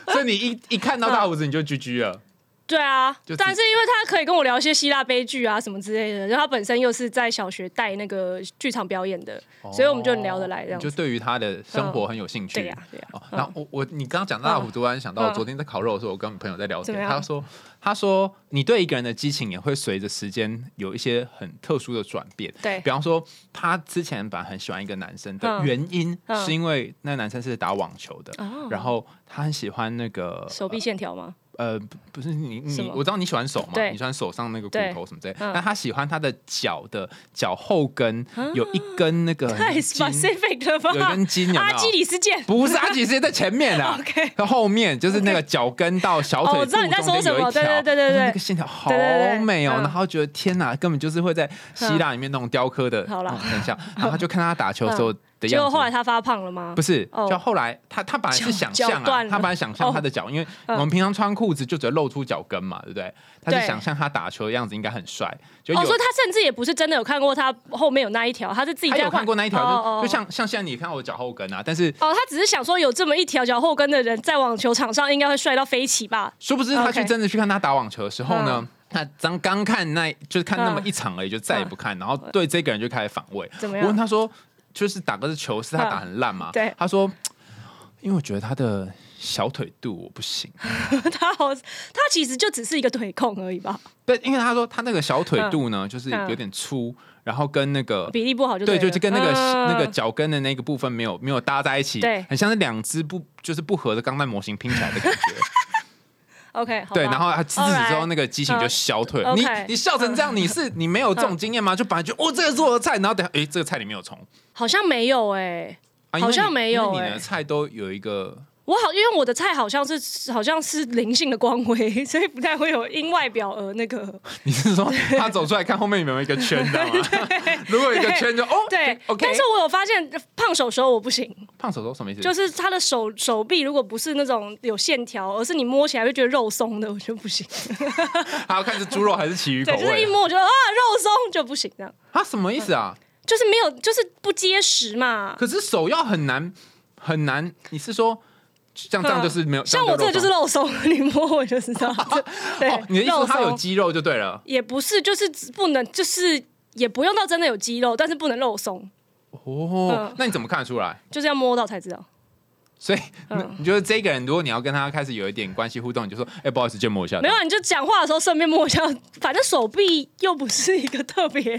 所以你一一看到大胡子你就 GG 了，对啊但是因为他可以跟我聊一些希腊悲剧啊什么之类的，然后他本身又是在小学带那个剧场表演的，所以我们就很聊得来这样。就对于他的生活很有兴趣。对呀、对呀、然后我我你刚刚讲到大胡子，突然想到昨天在烤肉的时候，我跟朋友在聊天，他说他说你对一个人的激情也会随着时间有一些很特殊的转变。对。比方说，他之前本来很喜欢一个男生的嗯。原因，嗯。是因为那个男生是打网球的，哦。然后他很喜欢那个手臂线条吗？呃，不不是你，你我知道你喜欢手嘛，你喜欢手上那个骨头什么之类，嗯但他喜欢他的脚的脚后跟有一根那个 *laughs* 太，specific 了有一？根筋有没有？阿基里斯腱。不是阿基是在前面啊 *laughs* OK 它后面就是那个脚跟到小腿哦我知道你在说什么对对对对对那个线条好美哦，嗯然后觉得天哪，根本就是会在希腊里面那种雕刻的好啦那种很像，然后他就看他打球的时候的样子。结果后。来他发胖了吗？不是，哦。就后来他他本来是想象啊断，了。他本来想象他的脚，因为我们平常穿裤子就只会露出脚跟嘛，对不对？他就对。想象他打球的样子应该很帅，就有哦，所以他甚至也不是真的有看过他后面有那一条，他是自己他在有看过那一条，哦哦就就像像现在你看到我脚后跟啊，但是哦，他只是想说有这么一条脚后跟的人在网球场上应该会帅到飞起吧？殊不知他 OK 去真的去看他打网球的时候呢，他刚刚看那就是看那么嗯。一场而已，就再也不看，然后对这个人就开始反胃。怎么样？我问他说，就是打个球是他打很烂嘛？对他说，因为我觉得他的小腿肚我不行。*laughs* 他好，他其实就只是一个腿控而已吧，对，因为他说他那个小腿肚呢，就是有点粗，然后跟那个。比例不好就对，了就是跟那个、嗯那个脚跟的那个部分没有没有搭在一起，对很像是两只不就是不合的钢弹模型拼起来的感觉。*laughs* OK，对，然后他自此之后，那个激情就消退。了。嗯你你笑成这样，你是你没有这种经验吗？就本来觉得哦，这个是我的菜，然后等下哎，这个菜里面有虫，好像没有哎、啊好像没有因为你哎的菜都有一个，我好，因为我的菜好像是好像是灵性的光辉，*laughs* 所以不太会有因外表而那个。*laughs* 你是说他走出来看后面有没有一个圈，知道吗？*laughs* 如果有一个圈就哦，对，OK。但是我有发现胖手手我不行，胖手手什么意思？就是他的手手臂如果不是那种有线条，而是你摸起来会觉得肉松的，我就不行。还要看是猪肉还是旗鱼口对，就是一摸我就啊肉松就不行，这样啊？什么意思啊？就是没有，就是不结实嘛。可是手要很难很难，你是说像这样就是没有？像我这个就是肉肉松，*laughs* 你摸我就知道。这对，哦，你的意思肉是它有肌肉就对了。也不是，就是不能，就是也不用到真的有肌肉，但是不能肉松，哦嗯，那你怎么看得出来？就是要摸到才知道。所以，嗯你觉得这个人，如果你要跟他开始有一点关系互动，你就说，哎、不好意思，借摸一下。没有，啊你就讲话的时候顺便摸一下，反正手臂又不是一个特别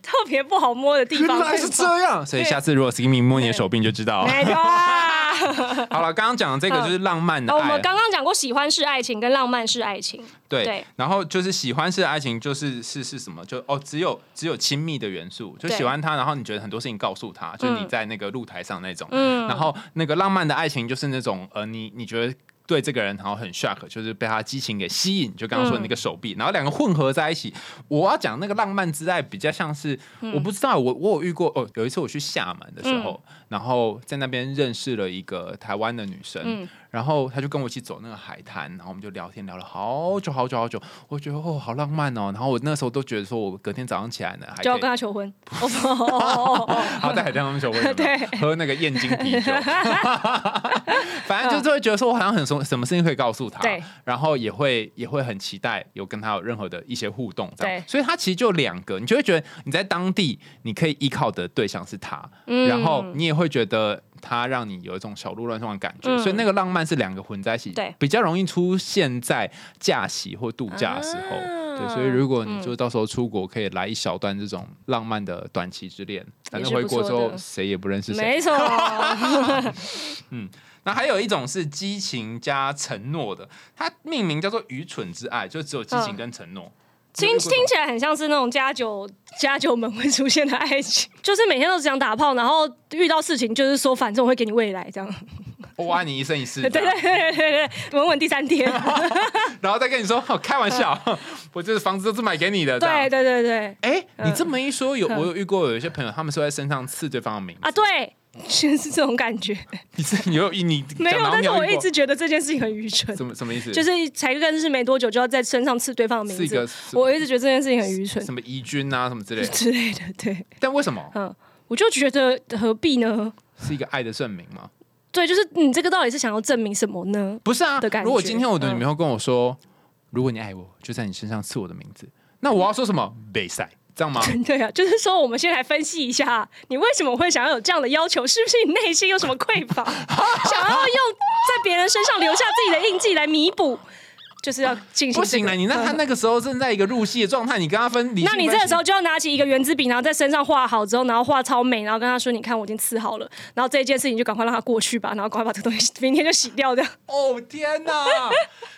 特别不好摸的地方。原来是这样，所以下次如果 Skinny 摸你的手臂，你就知道。没错啊。*laughs* 好了，刚刚讲的这个就是浪漫的哦我们爱，刚刚讲过喜欢是爱情跟浪漫是爱情，对对。然后就是喜欢式的爱情，就是是是什么？就哦，只有只有亲密的元素，就喜欢他，然后你觉得很多事情告诉他，就是你嗯在那个露台上那种。嗯然后那个浪漫的爱情就是那种呃，你你觉得。对这个人，然后很 shock，就是被他激情给吸引，就刚刚说的那个手臂，然后两个混合在一起。我要讲那个浪漫之爱，比较像是、嗯我不知道，我我有遇过哦，有一次我去厦门的时候，然后在那边认识了一个台湾的女生，嗯。然后她就跟我一起走那个海滩，然后我们就聊天聊了好久好久好久，我觉得哦好浪漫哦，然后我那时候都觉得说我隔天早上起来呢，还就要跟她求婚。哦哦哦哦哦然后在海滩上面求婚，对。喝那个燕京啤酒，反正就是会觉得说，我好像很什什么事情可以告诉她，对，然后也会也会很期待有跟她有任何的一些互动，这样。对。所以她其实就两个，你就会觉得你在当地你可以依靠的对象是她，嗯。然后你也会觉得它让你有一种小鹿乱撞的感觉，嗯所以那个浪漫是两个混在一起，对比较容易出现在假期或度假的时候。啊对，所以如果你嗯就到时候出国，可以来一小段这种浪漫的短期之恋，反正回国之后谁也不认识谁。没错，*laughs* 嗯那还有一种是激情加承诺的，它命名叫做愚蠢之爱，就只有激情跟承诺。听听起来很像是那种家酒家酒们会出现的爱情，*laughs* 就是每天都只想打炮，然后遇到事情就是说，反正我会给你未来这样。我爱你一生一世，对对对对对对，稳稳第三天。*laughs* 然后再跟你说，哦开玩笑，*laughs* 我这房子都是买给你的。对对对对。哎，你这么一说，有嗯。我有遇过有一些朋友，他们是在身上刺对方的名字。啊，对，就是这种感觉。你是你有你 *laughs* 没有，但是我一直觉得这件事情很愚蠢。什么什么意思？就是才认识没多久就要在身上刺对方的名字，我一直觉得这件事情很愚蠢什么怡君啊什么之类的，之类的。对，但为什么 *laughs* 嗯，我就觉得何必呢？是一个爱的证明吗？对，就是你这个到底是想要证明什么呢？不是啊的感，觉如果今天我的嗯女朋友跟我说，如果你爱我，就在你身上刺我的名字，那我要说什么？*laughs* 被赛，这样吗？*laughs* 对啊，就是说，我们先来分析一下，你为什么会想要有这样的要求？是不是你内心有什么匮乏，*laughs* 想要用在别人身上留下自己的印记来弥补？就是要进行、这个。不行了，你那他那个时候正在一个入戏的状态，你跟他分离那你这个时候就要拿起一个圆珠笔，然后在身上画好之后，然后画超美，然后跟他说：“你看我已经刺好了。”然后这一件事情就赶快让他过去吧，然后赶快把这个东西 *laughs* 明天就洗掉这样。哦天哪！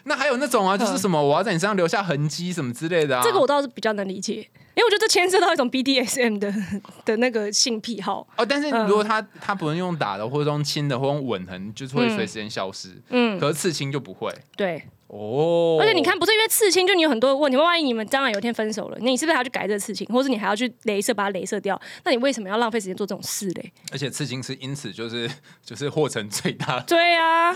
那还有那种啊，就是什么我要在你身上留下痕迹什么之类的啊。这个我倒是比较能理解，因为我觉得这牵涉到一种 BDSM 的的那个性癖好。哦，但是嗯如果他他不能用打的，或者用亲的，或者用吻痕，就是会随时间消失。嗯，可是刺青就不会对。哦。而且你看，不是因为刺青，就你有很多问题。万一你们将来有一天分手了，那你是不是还要去改这个刺青，或是你还要去镭射把它镭射掉？那你为什么要浪费时间做这种事嘞？而且刺青是因此就是就是获成最大对啊，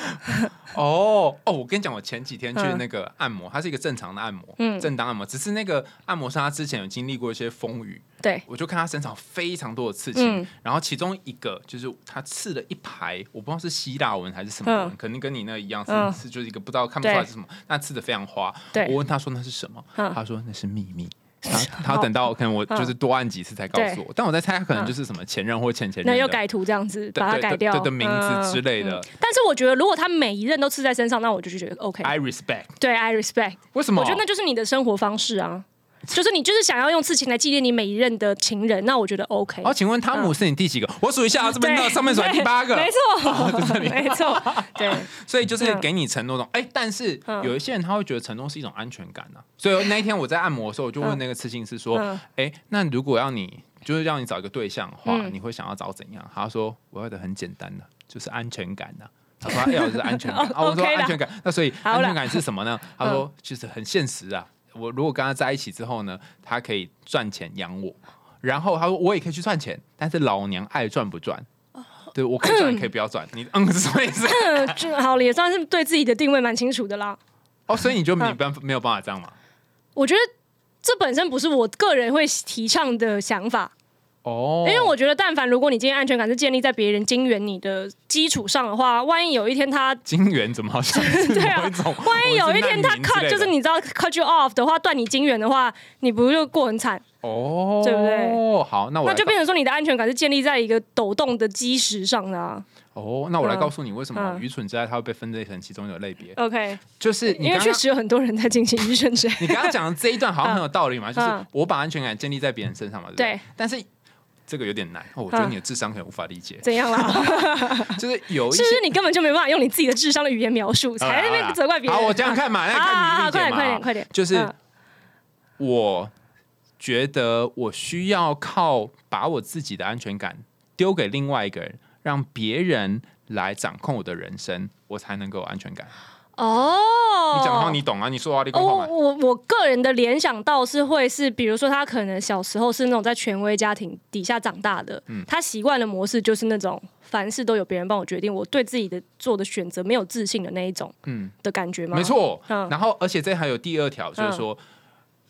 哦哦，我跟你讲，我前几天去嗯那个按摩，它是一个正常的按摩，嗯正当按摩，只是那个按摩师他之前有经历过一些风雨，对，我就看他身上非常多的刺青，嗯。然后其中一个就是他刺了一排，我不知道是希腊文还是什么文，嗯可能跟你那一样是、嗯。是就是一个不知道看不出来是什么，那刺的非常花。对我问他说那是什么，嗯。他说那是秘密。*laughs* 他等到可能我就是多按几次才告诉我，但我在猜他可能就是什么前任或前前任的那又改图这样子，把它改掉。对的名字之类的。但是我觉得，如果他每一任都刺在身上，那我就觉得 OK。I respect。对，I respect。为什么？我觉得那就是你的生活方式啊，就是你就是想要用刺青来纪念你每一任的情人，那我觉得 OK。哦，请问汤姆是你第几个？我数一下啊，这边到上面数第八个，*laughs* 没错，*laughs* 没错，对，*laughs* 所以就是给你承诺种，哎、但是嗯有一些人他会觉得承诺是一种安全感呢、所以那一天我在按摩的时候，我就问那个刺青师说，嗯哎、那如果要你就是让你找一个对象的话，嗯。你会想要找怎样？他说我要的很简单的，就是安全感的、他说他要的是安全感，我说安全感，那所以安全感是什么呢？他说就是很现实啊，我如果跟他在一起之后呢，他可以赚钱养我，然后他说我也可以去赚钱，但是老娘爱赚不赚。对，我可以赚，你可以不要赚。你嗯是 *laughs* 什么意思？*laughs* 嗯好了，也算是对自己的定位蛮清楚的啦。哦，所以你就没嗯办法没有办法这样吗？我觉得这本身不是我个人会提倡的想法，哦，因为我觉得，但凡如果你今天安全感是建立在别人金援你的基础上的话，万一有一天他 *laughs* 金援怎么好像是 *laughs* 对啊？万一有一天他 cut 就是你知道 cut you off 的话，断你金援的话，你不就过很惨？哦，对不对？好，那我那就变成说你的安全感是建立在一个抖动的基石上的啊。哦，那我来嗯告诉你为什么嗯愚蠢之爱它会被分类成其中一个类别，OK，就是你因为确实有很多人在进行愚蠢之爱。*laughs* 你刚刚讲的这一段好像很有道理嘛，就是嗯我把安全感建立在别人身上嘛，对不对对？但是这个有点难，哦，我觉得嗯你的智商可能无法理解，怎样啦？*laughs* 就是有一些是不是你根本就没办法用你自己的智商的语言描述，才在那边责怪别人？好，我这样看嘛，那好好好看你理解嘛，快点快点快点就是嗯我觉得我需要靠把我自己的安全感丢给另外一个人，让别人来掌控我的人生，我才能够有安全感。哦，你讲的话你懂啊？你说啊你哦，跟话嘛？我我个人的联想到是会是，比如说他可能小时候是那种在权威家庭底下长大的，嗯他习惯的模式就是那种凡事都有别人帮我决定，我对自己的做的选择没有自信的那一种嗯，的感觉吗？没，错。嗯然后，而且这还有第二条，就是说。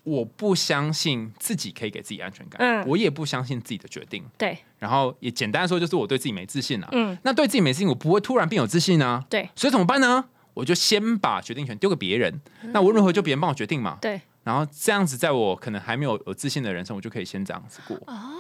我不相信自己可以给自己安全感，嗯我也不相信自己的决定。对，然后也简单地说，就是我对自己没自信啊。嗯，那对自己没自信，我不会突然变有自信啊。对所以怎么办呢？我就先把决定权丢给别人，那无论如何就别人帮我决定嘛。对，然后这样子，在我可能还没有有自信的人生，我就可以先这样子过。哦。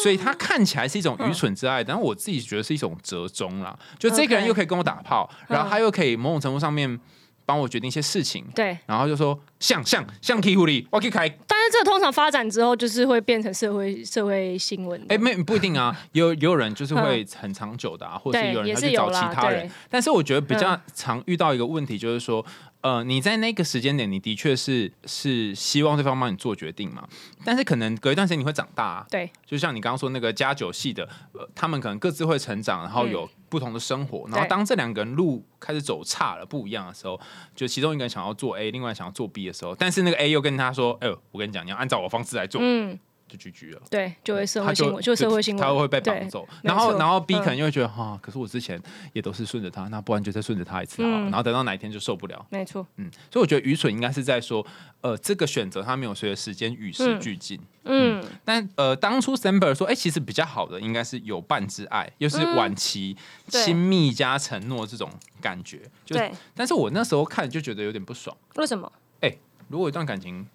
所以他看起来是一种愚蠢之爱，但我自己觉得是一种折中啦。就这个人又可以跟我打炮，然后他又可以某种程度上面帮我决定一些事情，对，然后就说像像像 K 狐狸，我可以开。但是这通常发展之后，就是会变成社会社会新闻的。哎，没不一定啊，有也有人就是会很长久的啊，或者是有人他去找其他人。但是我觉得比较常遇到一个问题，就是说，呃，你在那个时间点，你的确是是希望对方帮你做决定嘛，但是可能隔一段时间你会长大、啊，对，就像你刚刚说那个加九系的，呃，他们可能各自会成长，然后有不同的生活，然后对。当这两个人路开始走差了，不一样的时候，就其中一个人想要做 A，另外想要做 B 的时候，但是那个 A 又跟他说：“哎呦，我跟你讲，你要按照我方式来做。嗯，就拒绝了。对，就会社会新闻，就社会新闻，他会被绑走。然后，然后可能又会觉得哈、可是我之前也都是顺着他，那不然就再顺着他一次好了。嗯然后等到哪一天就受不了，没错，嗯，所以我觉得愚蠢应该是在说，呃，这个选择他没有随着时间与时俱进。嗯，但呃，当初 Samber 说，哎、其实比较好的应该是有伴之爱，又是晚期亲密加承诺这种感觉。就对，但是我那时候看就觉得有点不爽。为什么？哎如果一段感情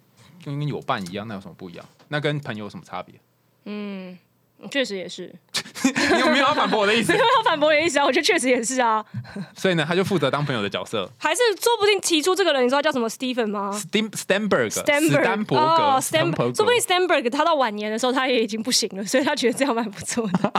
跟跟有伴一样，那有什么不一样？那跟朋友有什么差别？嗯，确实也是。*laughs* 你有没有要反驳我的意思？*laughs* 没？有要反驳我的意思啊，我觉得确实也是啊，*laughs* 所以呢，他就负责当朋友的角色。还是说不定提出这个人，你知道叫什么 Stephen 吗？Stem Stenberg，史 Stanberg 丹伯格哦史丹伯格，Stan，说不定 Stanberg 他到晚年的时候他也已经不行了，所以他觉得这样蛮不错的，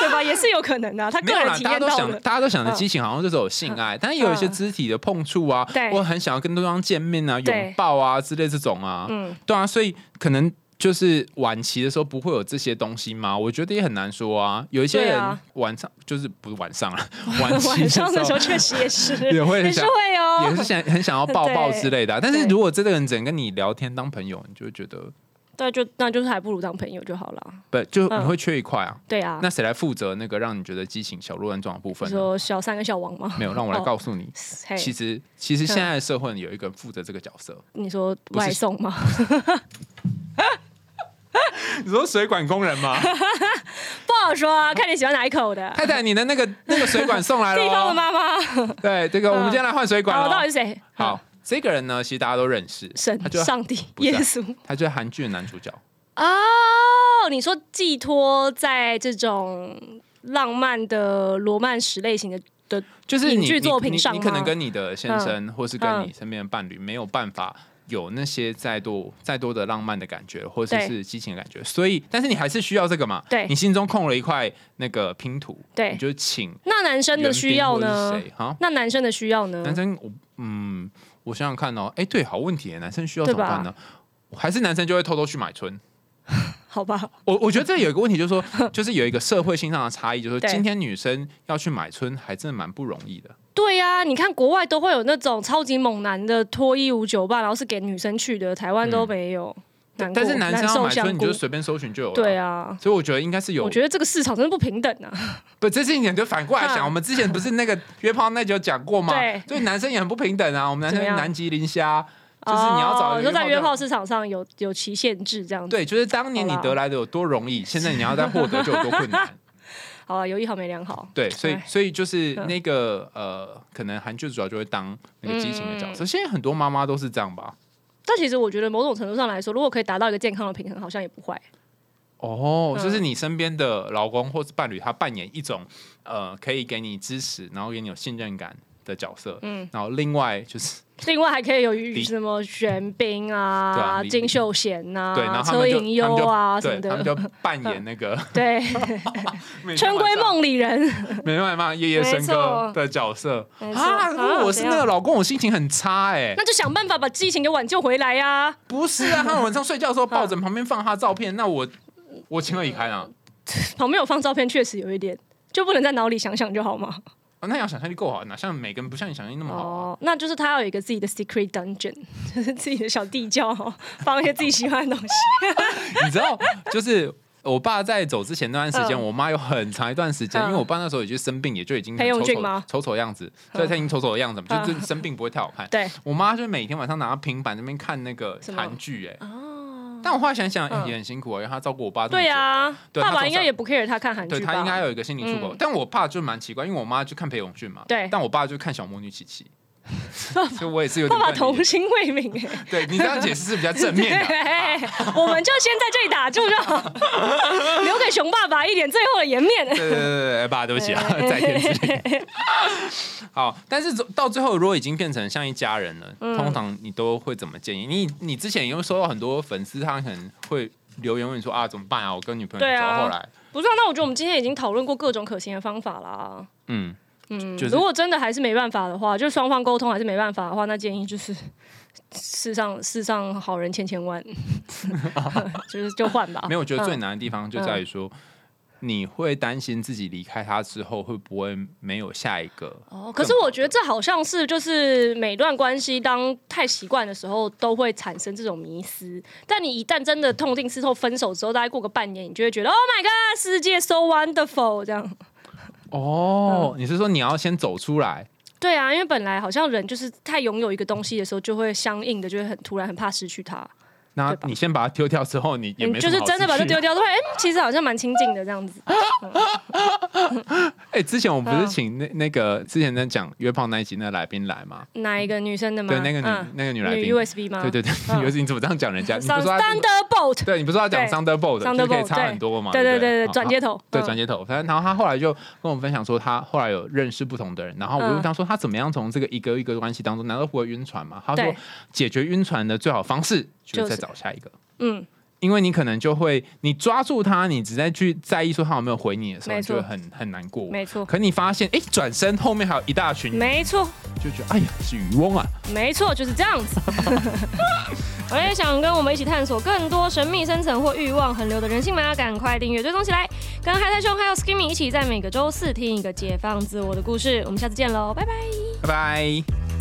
对吧？也是有可能的啊，他个人体验到了。大家都想着激情好像就是有性爱，但是也有一些肢体的碰触啊，对。我很想要跟对方见面啊、对。拥抱啊之类这种啊，嗯。对啊，所以可能就是晚期的时候不会有这些东西吗？我觉得也很难说啊。有一些人对啊晚上就是不是晚上了，*laughs* 晚期晚上的时候候确实也是，*laughs* 也会也是会哦，也是想很想要抱抱之类的啊、*laughs* 但是如果这个人只能跟你聊天当朋友，你就会觉得对，就那就是还不如当朋友就好了。不就嗯你会缺一块啊。对啊，那谁来负责那个让你觉得激情小鹿乱撞的部分你？说小三跟小王吗？没有，让我来哦告诉你，嘿其实其实现在的社会有一个人负责这个角色。你说外送吗？你说水管工人吗？*laughs* 不好说啊，看你喜欢哪一口的。太太，你的那个那个水管送来了地方的哦。妈妈，对，这个我们今天来换水管好，到底。是谁？好，这个人呢，其实大家都认识，神他就上帝耶稣他就是韩剧的男主角。哦，你说寄托在这种浪漫的罗曼史类型的的，就是你影剧作品你你上你可能跟你的先生，或是跟嗯你身边的伴侣，没有办法有那些再多再多的浪漫的感觉，或者是激情的感觉。所以，但是你还是需要这个嘛？对你心中空了一块那个拼图，对你就请那男生的需要呢谁？哈，那男生的需要呢？男生，我嗯，我想想看哦，哎，对，好问题耶，男生需要怎么办呢？还是男生就会偷偷去买春？*laughs* 好吧，我我觉得这有一个问题，就是说，*laughs* 就是有一个社会性上的差异，就是说，今天女生要去买春，还真的蛮不容易的。对呀、你看国外都会有那种超级猛男的脱衣舞酒吧，然后是给女生去的，台湾都没有。但是男生要买春，难受香菇你就随便搜寻就有了。对啊，所以我觉得应该是有我，觉得这个市场真的不平等啊。*laughs* 不，这是一点就反过来想，嗯我们之前不是那个 *laughs* 约炮那集有讲过吗？对所以男生也很不平等啊。我们男生南极磷虾，就是你要找哦一个你说在约炮市场上有有其限制这样子。对，就是当年你得来的有多容易，现在你要再获得就有多困难。好啊，有一好没两好。对，所以哎所以就是嗯那个呃，可能韩剧主要就会当那个激情的角嗯色。现在很多妈妈都是这样吧？但其实我觉得某种程度上来说，如果可以达到一个健康的平衡，好像也不坏。哦，嗯就是你身边的老公或是伴侣，他扮演一种呃，可以给你支持，然后给你有信任感的角色。嗯，然后另外就是 *laughs* 另外还可以有李什么玄彬对啊、啊金秀贤呐、对，然后他车们就银优啊什么他们就对，他们的。就扮演那个 *laughs* 对，*laughs* 春闺梦里人，每天晚上夜夜笙歌的角色没错啊！如果我是那个老公，我心情很差哎。那就想办法把激情给挽救回来呀、不是啊，他晚上睡觉的时候抱枕旁边放他照片，那我我情何以堪啊？旁边有放照片，确实有一点，就不能在脑里想想就好吗？啊那要想象力够好，哪像每个人不像你想象力那么好啊？哦，那就是他要有一个自己的 secret dungeon，*laughs* 就是自己的小地窖，放一些自己喜欢的东西。*laughs* 你知道，就是我爸在走之前那段时间，嗯我妈有很长一段时间，嗯因为我爸那时候也就生病，也就已经很丑丑丑丑样子，所以他已经丑丑的样子嘛，嗯就是生病不会太好看。对，我妈就每天晚上拿平板那边看那个韩剧，哎，哦，但我后来想想，也很辛苦啊，因为他照顾我爸这么久。对啊，爸爸应该也不 care 他看韩剧吧？对他应该有一个心理出口，嗯但我爸就蛮奇怪，因为我妈就看裴勇俊嘛，对但我爸就看小魔女琪琪，*laughs* 所以我也是有爸爸点不能理解童心未泯哎。*laughs* 对你这样解释是比较正面的。对，我们就先在这里打住就好，*laughs* 留给熊爸爸一点最后的颜面。对对对对对，爸，对不起啊，在天之灵。好，但是到最后，如果已经变成像一家人了，嗯通常你都会怎么建议？你你之前也会收到很多粉丝，他可能会留言问你说啊，怎么办啊？我跟女朋友走后来，不是、啊，那我觉得我们今天已经讨论过各种可行的方法啦。嗯，嗯，就是如果真的还是没办法的话，就双方沟通还是没办法的话，那建议就是 *laughs* 世上世上好人千千万，*laughs* 就是就换吧。*laughs* 没有，我觉得最嗯难的地方就在于说。你会担心自己离开他之后会不会没有下一个？哦，可是我觉得这好像是就是每段关系当太习惯的时候，都会产生这种迷失。但你一旦真的痛定思痛分手之后，大概过个半年，你就会觉得 Oh my God，世界 so wonderful 这样。哦，你是说你要先走出来？对啊，因为本来好像人就是太拥有一个东西的时候，就会相应的就会很突然很怕失去它。那你先把它丢掉之后，你也没你就是真的把它丢掉。掉，突然哎，其实好像蛮亲近的这样子。*laughs* 哎，之前我们不是嗯请那那个之前在讲约炮那一集那个来宾来吗？哪一个女生的吗？对，那个女嗯那个女来宾。USB 吗？对对对，嗯有时你怎么这样讲人家？你不是说他 Thunderbolt。对你不是要讲 Thunderbolt，就是可以差很多嘛？对对对转接头。对，嗯转接头。反正然后他后来就跟我们分享说，他后来有认识不同的人，然后我问他说，他怎么样从这个一个一个关系当中，难道不会晕船吗？他说，解决晕船的最好方式就是再就是找下一个。嗯，因为你可能就会，你抓住他，你只在去在意说他有没有回你的时候，你就会很很难过。没错，可你发现，哎，转身后面还有一大群，没错，就觉得，哎呀，是渔翁啊！没错，就是这样子。*laughs* 我也想跟我们一起探索更多神秘、深层或欲望横流的人性吗？赶快订阅追踪起来，跟海苔兄还有 Skimmy 一起在每个周四听一个解放自我的故事。我们下次见喽，拜拜。拜拜。